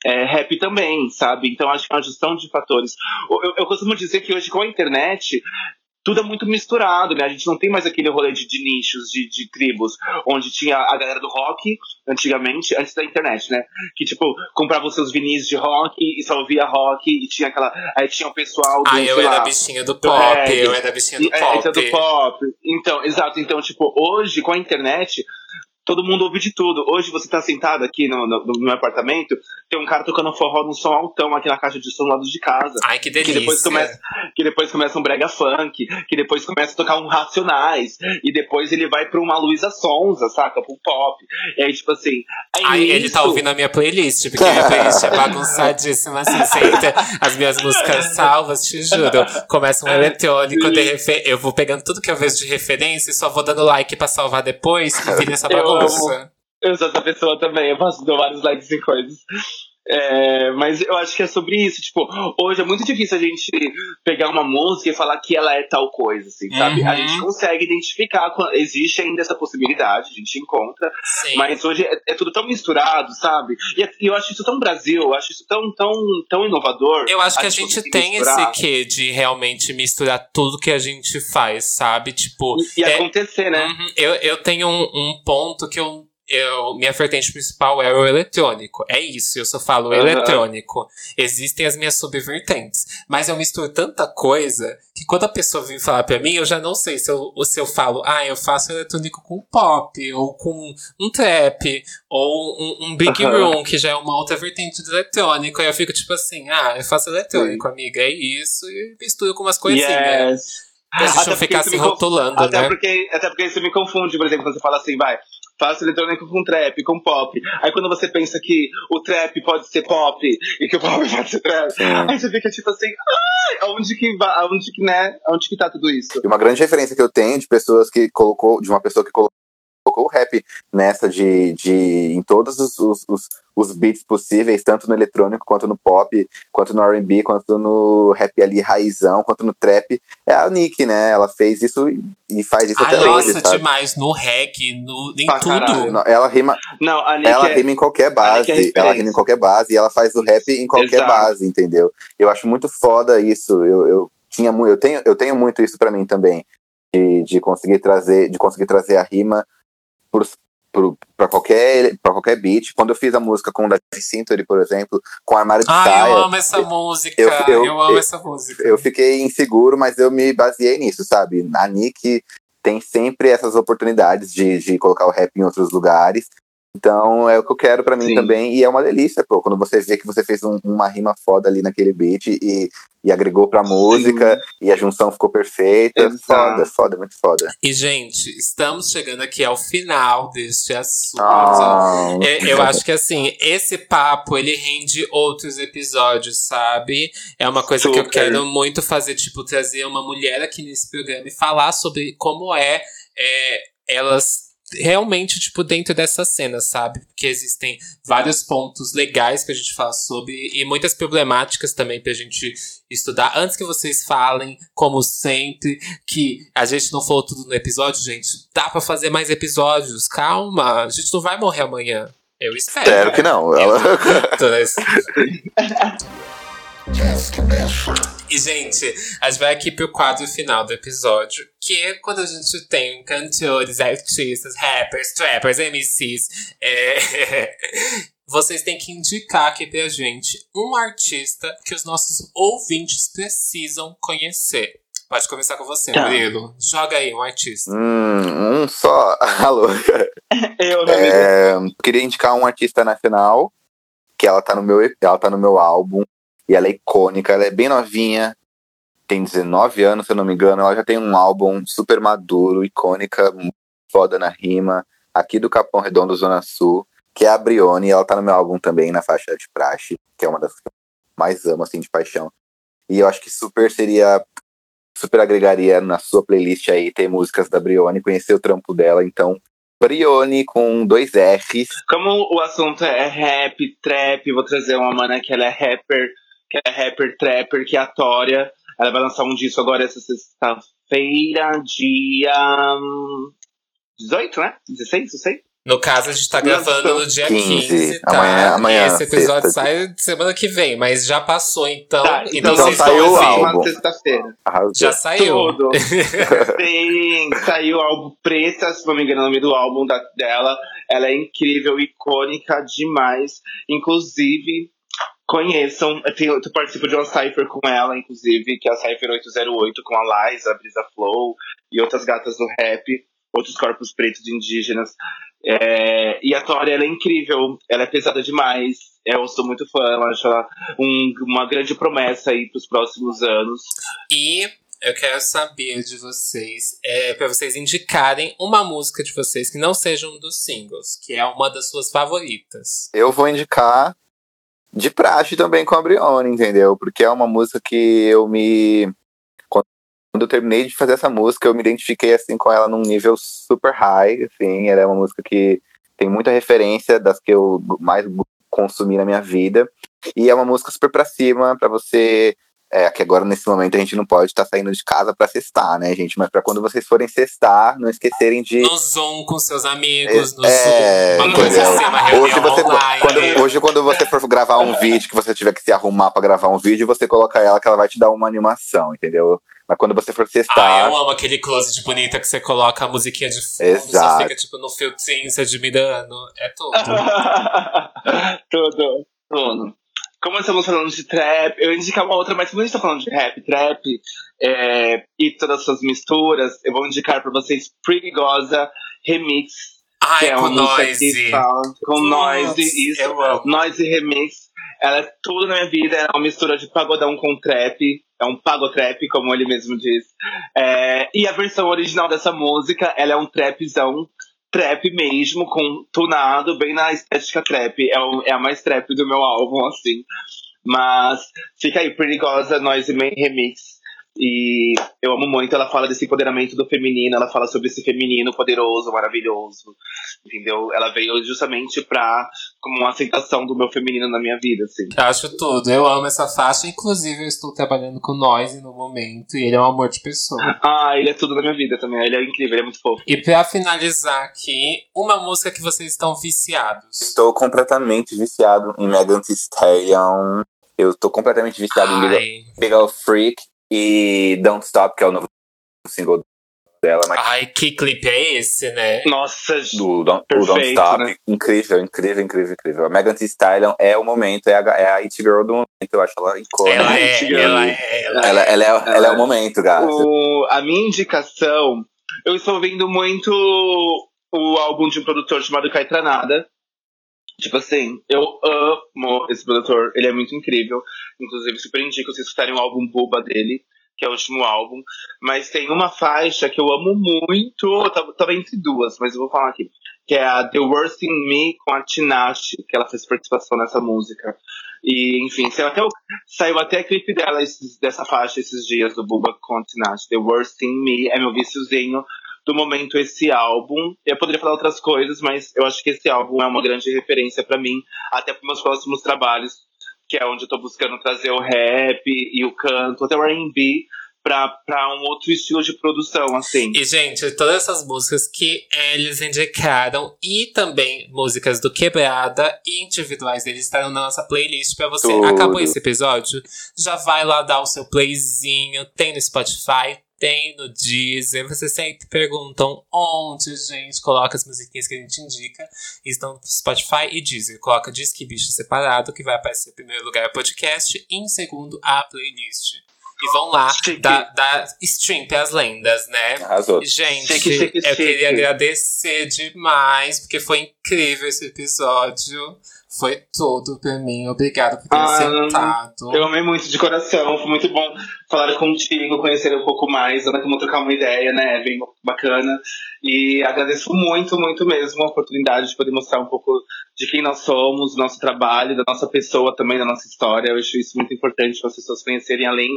é, rap também, sabe? Então acho que é uma junção de fatores. Eu, eu, costumo dizer que hoje com a internet tudo é muito misturado, né? A gente não tem mais aquele rolê de, de nichos, de, de, tribos, onde tinha a galera do rock, antigamente, antes da internet, né? Que, tipo, comprava os seus vinis de rock e só ouvia rock e tinha aquela. Aí tinha o pessoal do. Ah, eu era bichinha do pop, do eu era bichinha do pop. É, do pop. Então, exato. Então, tipo, hoje, com a internet, todo mundo ouve de tudo. Hoje você tá sentado aqui no, no, no, meu apartamento, tem um cara tocando forró num som altão aqui na caixa de som do lado de casa. Ai, que delícia. Que depois começa, que depois começa um brega funk, que depois começa a tocar um Racionais, e depois ele vai pra uma Luísa Sonza, saca? Pro pop. E aí, tipo assim. Ai, isso... ele tá ouvindo a minha playlist, porque a minha playlist é bagunçadíssima, assim, sempre as minhas músicas salvas, te juro. Começa um eletrônico, de refer... eu vou pegando tudo que eu vejo de referência e só vou dando like pra salvar depois e vira essa bagunça. Nossa. Eu sou essa pessoa também, eu faço vários likes em coisas. É, mas eu acho que é sobre isso. Tipo, hoje é muito difícil a gente pegar uma música e falar que ela é tal coisa, assim, sabe? Uhum. A gente consegue identificar, existe ainda essa possibilidade, a gente encontra, Sim. mas hoje é, é, tudo tão misturado, sabe? E, é, e, eu acho isso tão Brasil, eu acho isso tão, tão, tão inovador. Eu acho que a, a gente tem misturar. esse quê de realmente misturar tudo que a gente faz, sabe? Tipo. E, e é, acontecer, né? Uhum, eu, eu tenho um, um ponto que eu eu, minha vertente principal é o eletrônico. É isso, eu só falo uhum. eletrônico. Existem as minhas subvertentes. Mas eu misturo tanta coisa que quando a pessoa vem falar pra mim, eu já não sei se eu, se eu falo, ah, eu faço eletrônico com pop, ou com um trap, ou um, um big uhum. room, que já é uma outra vertente do eletrônico. Aí eu fico tipo assim, ah, eu faço eletrônico, amiga, é isso, e misturo com umas coisinhas. Yes. Pra gente não ficar se rotulando, até né? Porque, até porque isso me confunde, por exemplo, quando você fala assim, vai, faço eletrônico com trap, com pop. Aí quando você pensa que o trap pode ser pop e que o pop (laughs) pode ser trap, aí você fica tipo assim, ai, aonde que vai, aonde que, né, aonde que tá tudo isso? E uma grande referência que eu tenho de pessoas que colocou, de uma pessoa que colocou colocou o rap nessa de, de em todos os, os, os, os, beats possíveis, tanto no eletrônico, quanto no pop, quanto no R&B, quanto no rap ali raizão, quanto no trap, é a Nick, né? Ela fez isso e faz isso ah, até nossa, hoje, sabe? demais, no reggae, no, em pra tudo. Não, ela rima, Não, ela é, rima em qualquer base, é ela rima em qualquer base e ela faz o rap em qualquer Exato. base, entendeu? Eu acho muito foda isso, eu, eu tinha eu tenho eu tenho muito isso para mim também de, de conseguir trazer de conseguir trazer a rima pro, pra, qualquer, pra qualquer beat. Quando eu fiz a música com o da Cintury, por exemplo, com Armário de Ah, Saia. eu amo essa música. eu- Eu, eu- amo eu- essa música. eu fiquei inseguro, mas eu me baseei nisso, sabe? A Nick tem sempre essas oportunidades de, de colocar o rap em outros lugares. Então é o que eu quero pra mim Sim. também. E é uma delícia, pô, quando você vê que você fez um- uma rima foda ali naquele beat e, e agregou pra música e a junção ficou perfeita. Exato. Foda, foda, muito foda. E, gente, estamos chegando aqui ao final deste assunto. Ah, É, eu acho que assim, esse papo ele rende outros episódios, sabe? É uma coisa que eu Super. quero muito fazer, tipo, trazer uma mulher aqui nesse programa e falar sobre como é, é, elas realmente, tipo, dentro dessa cena, sabe? Porque existem vários pontos legais pra gente falar sobre e muitas problemáticas também pra gente estudar. Antes que vocês falem, como sempre, que a gente não falou tudo no episódio, gente, dá pra fazer mais episódios. Calma, a gente não vai morrer amanhã. Eu espero. espero que não. Ela... (laughs) E, gente, a gente vai aqui pro quadro final do episódio, que é quando a gente tem cantores, artistas, rappers, trappers, MCs. é, (laughs) Vocês têm que indicar aqui pra gente um artista que os nossos ouvintes precisam conhecer. Pode começar com você, Tá. Murilo. Joga aí um artista. Hum, um só. (laughs) Alô. Eu, meu amigo. É, queria indicar um artista nacional, que ela tá no meu, ela tá no meu álbum, e ela é icônica, ela é bem novinha, tem 19 anos, se eu não me engano, ela já tem um álbum super maduro, icônica, foda na rima, aqui do Capão Redondo, Zona Sul, que é a Brione, ela tá no meu álbum também, na faixa de praxe, que é uma das que eu mais amo, assim, de paixão. E eu acho que super seria, super agregaria na sua playlist aí, ter músicas da Brione, conhecer o trampo dela, então Brione com dois R's. Como o assunto é rap, trap, vou trazer uma mana que ela é rapper, que é rapper, trapper, que é a Tória. Ela vai lançar um disco agora essa sexta-feira, dia hum, 18, né? 16, não sei. No caso, a gente tá gravando no dia 15, 15, tá? amanhã- amanhã, e esse episódio sexta. sai semana que vem, mas já passou, então. Tá, então, então saiu o ouvir. álbum. Sexta-feira. Já saiu. Tudo. (laughs) Sim, saiu o álbum Preta, se não me engano, é o nome do álbum da- dela. Ela é incrível, icônica demais. Inclusive, conheçam. Eu, participo de uma Cypher com ela, inclusive, que é a Cypher 808, com a Liza, a Brisa Flow e outras gatas do rap, outros corpos pretos indígenas. É, e a Tori, ela é incrível, ela é pesada demais. Eu sou muito fã, eu acho ela um- uma grande promessa aí pros próximos anos. E eu quero saber de vocês, é, para vocês indicarem uma música de vocês que não seja um dos singles, que é uma das suas favoritas. Eu vou indicar de praxe também com a Brione, entendeu? Porque é uma música que eu me. Quando eu terminei de fazer essa música, eu me identifiquei assim com ela num nível super high, assim. Ela é uma música que tem muita referência das que eu mais consumi na minha vida. E é uma música super pra cima, pra você. É, que agora nesse momento a gente não pode estar saindo de casa pra cestar, né, gente? Mas pra quando vocês forem cestar, não esquecerem de. No Zoom com seus amigos, no É, Zoom, assim, Hoje você, online. quando, hoje, quando você for gravar um vídeo, que você tiver que se arrumar pra gravar um vídeo, você coloca ela que ela vai te dar uma animação, entendeu? Mas quando você for Ah, cestar. eu amo aquele close de bonita que você coloca a musiquinha de fundo, só Exato. fica tipo no filtrinho, se admirando. É tudo. (laughs) tudo, tudo. Como estamos falando de trap, eu indicar uma outra, mas como a gente tá falando de rap, trap é, e todas as suas misturas, eu vou indicar pra vocês Perigosa Remix. que Ai, é com que fala com noise, isso. Noise Remix. Ela é tudo na minha vida, é uma mistura de pagodão com trap. É um pagotrap, como ele mesmo diz. É, e a versão original dessa música, ela é um trapzão, trap mesmo, com tunado, bem na estética trap. É, o- é a mais trap do meu álbum, assim. Mas fica aí, Perigosa Noise Man Remix. E eu amo muito, ela fala desse empoderamento do feminino, ela fala sobre esse feminino poderoso, maravilhoso, entendeu? Ela veio justamente pra, como uma aceitação do meu feminino na minha vida, assim. Eu acho tudo. Eu amo essa faixa. Inclusive, eu estou trabalhando com Noise no momento. E ele é um amor de pessoa. Ah, ele é tudo na minha vida também, ele é incrível, ele é muito fofo. E pra finalizar aqui, uma música que vocês estão viciados. Estou completamente viciado em Megan Thee Stallion. Eu estou completamente viciado em Big, Ai, Big Ol' Freak e Don't Stop, que é o novo single dela, mas Ai, que clipe é esse, né? Nossa, do Don't, o Don't Perfeito, Stop. né? Incrível, incrível, incrível, incrível. A Megan Thee Stallion é o momento, é a, é a It Girl do momento, eu acho ela icônica. Ela é, Chegando. ela é, ela Ela, ela é, ela é o momento, gata. O- a minha indicação, eu estou ouvindo muito o álbum de um produtor chamado Caetranada. Tipo assim, eu amo esse produtor, ele é muito incrível. Inclusive, super indico vocês escutarem o álbum Buba dele, que é o último álbum. Mas tem uma faixa que eu amo muito, tava, tava entre duas, mas eu vou falar aqui. Que é a The Worst in Me com a Tinashe, que ela fez participação nessa música. E, enfim, saiu até, o- saiu até clipe dela esses- dessa faixa esses dias do Buba com a Tinashe. The Worst in Me é meu viciozinho do momento esse álbum. Eu poderia falar outras coisas, mas eu acho que esse álbum é uma grande referência pra mim, até para meus próximos trabalhos, que é onde eu tô buscando trazer o rap e o canto, até o R&B, pra, pra um outro estilo de produção, assim. E, gente, todas essas músicas que eles indicaram e também músicas do Quebrada e individuais deles estarão na nossa playlist pra você. Tudo. Acabou esse episódio? Já vai lá dar o seu playzinho. Tem no Spotify, tem no Deezer. Vocês sempre perguntam onde, gente, coloca as musiquinhas que a gente indica. Estão no Spotify e Deezer. Coloca Disque Bicho separado, que vai aparecer em primeiro lugar o podcast e em segundo a playlist. E vão lá Chique. dar, dar stream as lendas, né? Arrasou. Gente, Chique, chique, eu queria agradecer demais, porque foi incrível esse episódio. Foi tudo pra mim. Obrigado por ter Ah, sentado. Eu amei muito de coração, foi muito bom falar contigo, conhecer um pouco mais, dar como trocar uma ideia, né? Bem bacana. E agradeço muito, muito mesmo a oportunidade de poder mostrar um pouco de quem nós somos, do nosso trabalho, da nossa pessoa também, da nossa história. Eu acho isso muito importante para as pessoas conhecerem além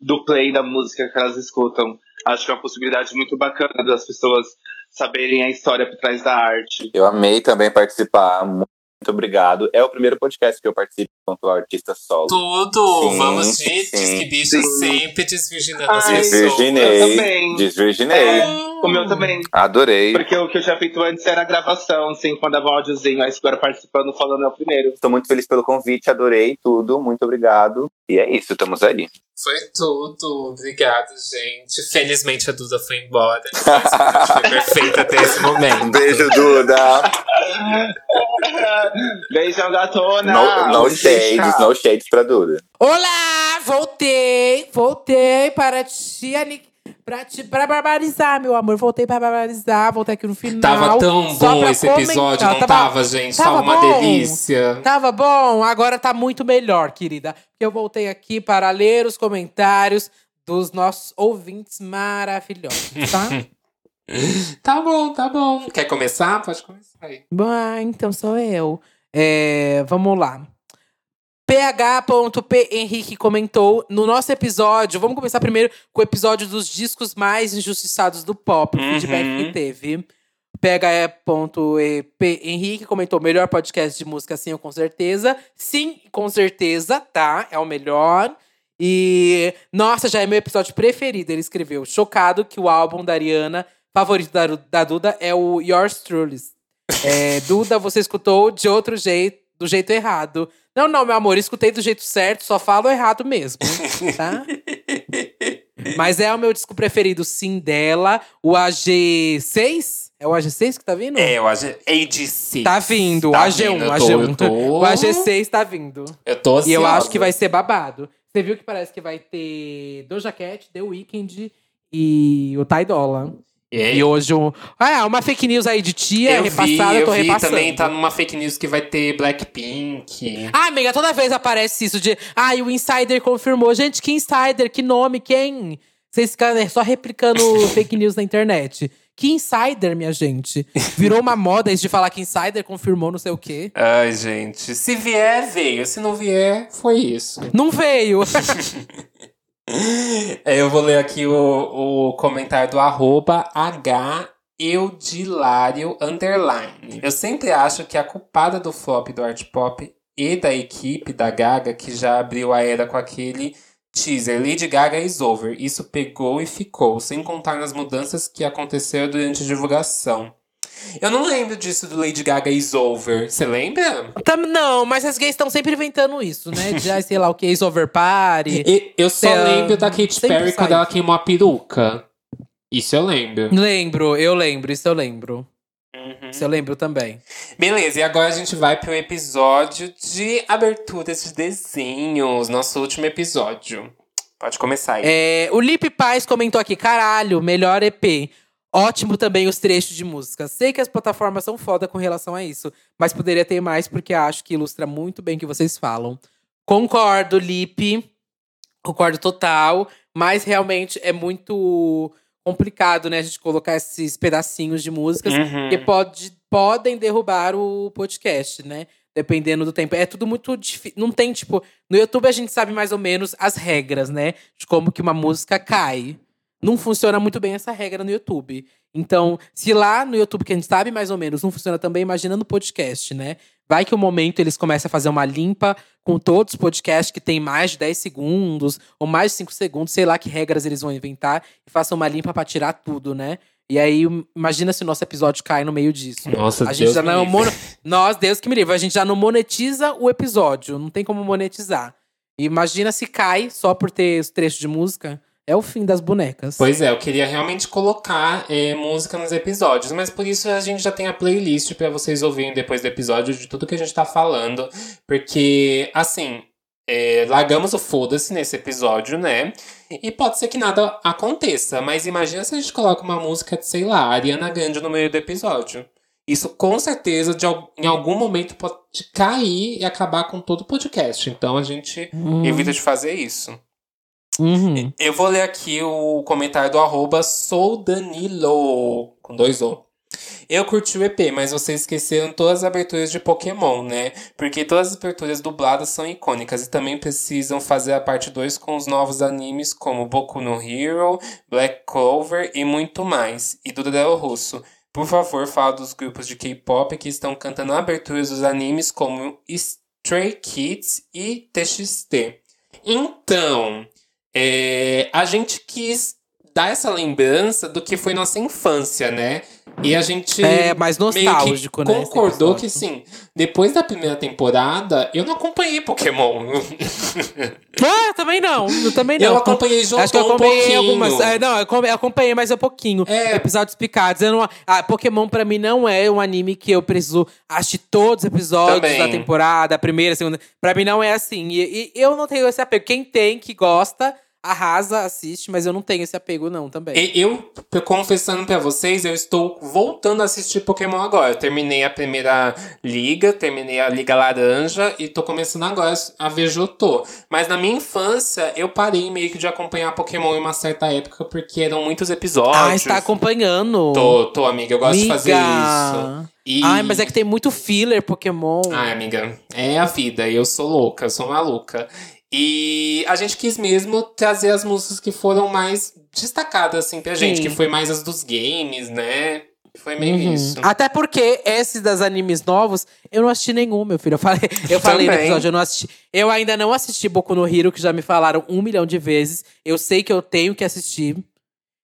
do play da música que elas escutam. Acho que é uma possibilidade muito bacana das pessoas saberem a história por trás da arte. Eu amei também participar. Obrigado. É o primeiro podcast que eu participo enquanto artista solo. Tudo! Sim, Vamos de sim, Disque Bicho sim. sempre desvirginando as pessoas. Desvirginei. também. Desvirginei. O meu também. Adorei. Porque o que eu tinha feito antes era a gravação, assim, quando dava um áudiozinho. Aí agora participando, falando é o primeiro. Estou muito feliz pelo convite, adorei tudo. Muito obrigado. E é isso, estamos aí. Foi tudo. Obrigado, gente. Felizmente a Duda foi embora. Mas foi perfeita até esse momento. Um (laughs) beijo, Duda. (laughs) Beijão, gatona! No, no shades, no shades pra Duda. Olá! Voltei! Voltei para te, ani- pra te pra barbarizar, meu amor. Voltei pra barbarizar, voltei aqui no final. Tava tão bom esse episódio, comentar. não tava, gente? tava Tava uma bom. delícia. Tava bom, agora tá muito melhor, querida. Porque eu voltei aqui para ler os comentários dos nossos ouvintes maravilhosos, tá? (laughs) (laughs) Tá bom, tá bom. Quer começar? Pode começar aí. Bom, ah, então sou eu. É, vamos lá. PH.P Henrique comentou no nosso episódio. Vamos começar primeiro com o episódio dos discos mais injustiçados do pop, o Uhum. feedback que teve. PH.P Henrique comentou: melhor podcast de música, sim, com certeza. Sim, com certeza, tá? É o melhor. E, nossa, já é meu episódio preferido. Ele escreveu: chocado que o álbum da Ariana, favorito da, da Duda, é o Yours Truly. É, Duda, você escutou de outro jeito, do jeito errado. Não, não, meu amor, escutei do jeito certo, só falo errado mesmo, tá? (laughs) Mas é o meu disco preferido, sim, dela. O AG6? É o AG6 que tá vindo? É, o AG, AG6. Tá vindo, Tá o AG1, vindo, eu tô- AG1. eu tô- O AG6 tá vindo. Eu tô E eu ansiosa. acho que vai ser babado. Você viu que parece que vai ter Doja Cat, The Weeknd e o Ty Dolla. É, E hoje um... Ah, uma fake news aí de tia, eu repassada, vi, eu tô vi repassando. também, tá numa fake news que vai ter Blackpink. Ah, amiga, toda vez aparece isso de. Ai, o Insider confirmou. Gente, que Insider? Que nome? Quem? Vocês ficam né, só replicando (laughs) fake news na internet. Que Insider, minha gente? Virou uma moda isso de falar que Insider confirmou não sei o quê. Ai, gente. Se vier, veio. Se não vier, foi isso. Não veio. (laughs) (laughs) É, Eu vou ler aqui o, o comentário do arroba H Underline. Eu sempre acho que a culpada do flop do art pop e da equipe da Gaga, que já abriu a era com aquele teaser Lady Gaga is over. Isso pegou e ficou, sem contar nas mudanças que aconteceram durante a divulgação. Eu não lembro disso do Lady Gaga is over. Você lembra? Tam- não, mas as gays estão sempre inventando isso, né? De, sei lá, o que, Is Over Party. (laughs) E- eu só É, lembro da Katy Perry sai. quando ela queimou a peruca. Isso eu lembro. Lembro, eu lembro, isso eu lembro. Uhum. Isso eu lembro também. Beleza, e agora a gente vai para o episódio de aberturas de desenhos, nosso último episódio. Pode começar aí. É, o Lipe Paz comentou aqui: caralho, melhor EP. Ótimo também os trechos de música. Sei que as plataformas são foda com relação a isso, mas poderia ter mais porque acho que ilustra muito bem o que vocês falam. Concordo, Lipe. Concordo total, mas realmente é muito complicado, né, a gente colocar esses pedacinhos de músicas Uhum. que pode, podem derrubar o podcast, né? Dependendo do tempo. É tudo muito difícil. Não tem, tipo. No YouTube a gente sabe mais ou menos as regras, né? De como que uma música cai. Não funciona muito bem essa regra no YouTube. Então, se lá no YouTube que a gente sabe mais ou menos não funciona também, imagina no podcast, né? Vai que o momento eles começam a fazer uma limpa com todos os podcasts que tem mais de 10 segundos ou mais de 5 segundos, sei lá que regras eles vão inventar e façam uma limpa pra tirar tudo, né? E aí, imagina se o nosso episódio cai no meio disso. Nossa, A gente Deus já não livre. mono... Nós, Deus que me livre, a gente já não monetiza o episódio. Não tem como monetizar. Imagina se cai só por ter os trechos de música. É o fim das bonecas. Pois é, eu queria realmente colocar é, música nos episódios, mas por isso a gente já tem a playlist pra vocês ouvirem depois do episódio de tudo que a gente tá falando. Porque, assim, é, largamos o foda-se nesse episódio, né? E pode ser que nada aconteça, mas imagina se a gente coloca uma música de, sei lá, Ariana Grande no meio do episódio. Isso com certeza, de, em algum momento, pode cair e acabar com todo o podcast. Então a gente Hum. evita de fazer isso. Uhum. Eu vou ler aqui o comentário do arroba sou Danilo, com dois O. Eu curti o EP, mas vocês esqueceram todas as aberturas de Pokémon, né? Porque todas as aberturas dubladas são icônicas e também precisam fazer a parte 2 com os novos animes como Boku no Hero, Black Clover e muito mais. E do Del Russo. Por favor, fala dos grupos de K-pop que estão cantando aberturas dos animes como Stray Kids e TXT. Então, é, a gente quis dar essa lembrança do que foi nossa infância, né? E a gente É mais meio que nostálgico, né? concordou que sim. Depois da primeira temporada, eu não acompanhei Pokémon. (laughs) Ah, também não. Eu também não. eu acompanhei junto Acho que eu um acompanhei pouquinho. algumas. é, não, eu acompanhei- mas é pouquinho. É. Episódios picados. Eu não, ah, Pokémon, pra mim, não é um anime que eu preciso assistir todos os episódios Também. da temporada, a primeira, a segunda. Pra mim, não é assim. E, e eu não tenho esse apego. Quem tem, que gosta, arrasa, assiste, mas eu não tenho esse apego, não, também. Eu, confessando pra vocês, eu estou voltando a assistir Pokémon agora. Eu terminei a primeira liga, terminei a Liga Laranja e tô começando agora a ver Jotô. Mas na minha infância, eu parei meio que de acompanhar Pokémon em uma certa época, porque eram muitos episódios. Ah, está acompanhando. Tô, tô, amiga, eu gosto de fazer isso. Amiga. E... Ai, mas é que tem muito filler Pokémon. Ai, amiga, é a vida. Eu sou louca, eu sou maluca. E a gente quis mesmo trazer as músicas que foram mais destacadas, assim, pra gente. Sim. Que foi mais as dos games, né? Foi meio Uhum. isso. Até porque esses das animes novos, eu não assisti nenhum, meu filho. Eu falei, eu falei no episódio, eu não assisti. Eu ainda não assisti Boku no Hero, que já me falaram um milhão de vezes. Eu sei que eu tenho que assistir.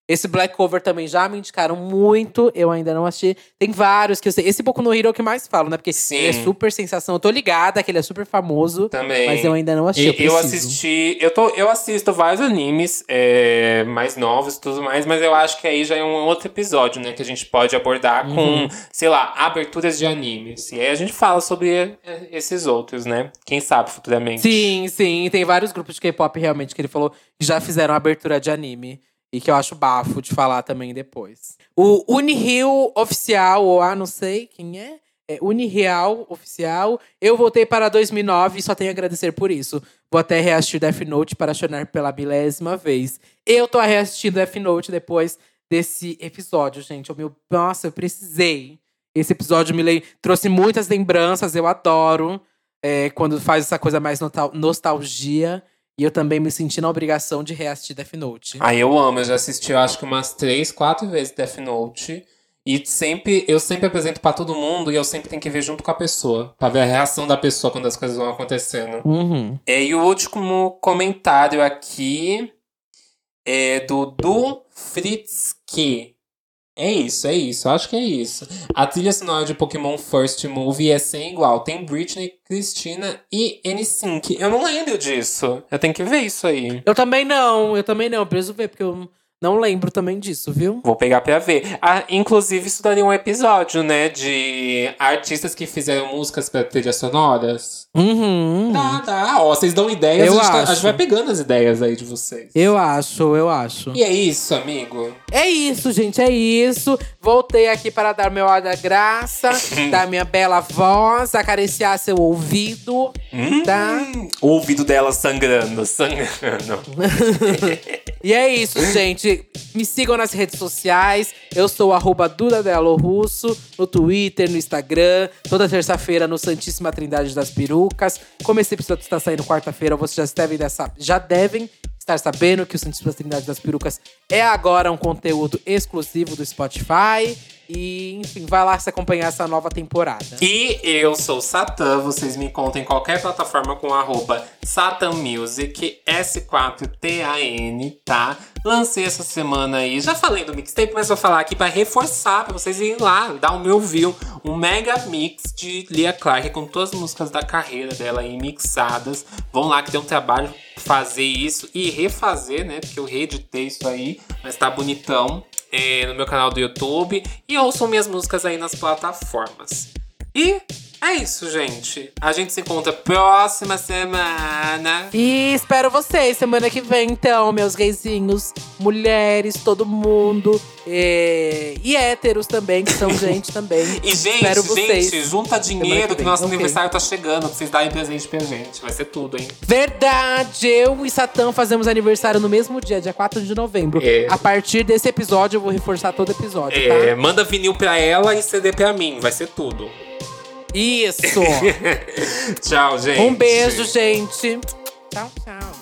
Esse Black Cover também já me indicaram muito, eu ainda não assisti. Tem vários que eu sei. Esse Boku no Hero é o que mais falo, né? Porque Sim. é super sensação. Eu tô ligada que ele é super famoso, Também. mas eu ainda não assisti. E- eu preciso. assisti. Eu, tô, eu assisto vários animes é, mais novos e tudo mais, mas eu acho que aí já é um outro episódio, né? Que a gente pode abordar Uhum. com, sei lá, aberturas de animes. E aí a gente fala sobre é, esses outros, né? Quem sabe futuramente. Sim, sim. Tem vários grupos de K-pop realmente que ele falou que já fizeram abertura de anime. E que eu acho bafo de falar também depois. O Unirio Oficial, ou ah, não sei quem é. É Unireal Oficial. Eu voltei para 2009 e só tenho a agradecer por isso. Vou até reassistir Death Note para chorar pela milésima vez. Eu tô reassistindo Death Note depois desse episódio, gente. O meu, nossa, eu precisei. Esse episódio me le- trouxe muitas lembranças, eu adoro é, quando faz essa coisa mais nostal- nostalgia. E eu também me senti na obrigação de reassistir Death Note. Aí eu amo, eu já assisti, eu acho que umas três, quatro vezes Death Note. E sempre, eu sempre apresento pra todo mundo e eu sempre tenho que ver junto com a pessoa. Pra ver a reação da pessoa quando as coisas vão acontecendo. Uhum. É, e o último comentário aqui é do Du Fritzke. É isso, é isso, acho que é isso. A trilha sonora de Pokémon First Movie é sem igual. Tem Britney, Christina e NSYNC. Eu não lembro disso. Eu tenho que ver isso aí. Eu também não, eu também não. Preciso ver, porque eu Não lembro também disso, viu? Vou pegar pra ver. Ah, inclusive, isso daria um episódio, né? De artistas que fizeram músicas pra trilhas sonoras. Uhum. Tá, tá. Ó, vocês dão ideias, Eu a, gente tá- a gente vai pegando as ideias aí de vocês. Eu acho, eu acho. E é isso, amigo. É isso, gente, é isso. Voltei aqui para dar meu ar da graça, (laughs) dar minha bela voz, acariciar seu ouvido, tá? O ouvido dela sangrando, sangrando. (laughs) E é isso, gente. Me sigam nas redes sociais. Eu sou arroba Duda Delo Russo, no Twitter, no Instagram. Toda terça-feira no Santíssima Trindade das Perucas. Como esse episódio está saindo quarta-feira, vocês já devem, dessa- já devem estar sabendo que o Santíssima Trindade das Perucas é agora um conteúdo exclusivo do Spotify. E, enfim, vai lá se acompanhar essa nova temporada. E eu sou Satã, vocês me encontram em qualquer plataforma com arroba Music, S4TAN, tá? Lancei essa semana aí, já falei do mixtape, mas vou falar aqui pra reforçar, pra vocês irem lá, dar o meu view, um mega mix de Lia Clark com todas as músicas da carreira dela aí mixadas. Vão lá que deu um trabalho fazer isso e refazer, né? Porque eu reeditei isso aí, mas tá bonitão é, no meu canal do YouTube e ouçam minhas músicas aí nas plataformas. E é isso, gente. A gente se encontra próxima semana. E espero vocês semana que vem, então, meus gayzinhos, mulheres, todo mundo. é, E héteros também, que são (laughs) gente também. E, gente, espero vocês. gente, junta dinheiro que, vem. nosso Ok. aniversário tá chegando, pra vocês darem presente pra gente. Vai ser tudo, hein? Verdade! Eu e Satã fazemos aniversário no mesmo dia, dia 4 de novembro. É. A partir desse episódio, eu vou reforçar todo episódio, É, tá? manda vinil pra ela e CD pra mim. Vai ser tudo. Isso! (laughs) Tchau, gente. um beijo, gente. Tchau, tchau.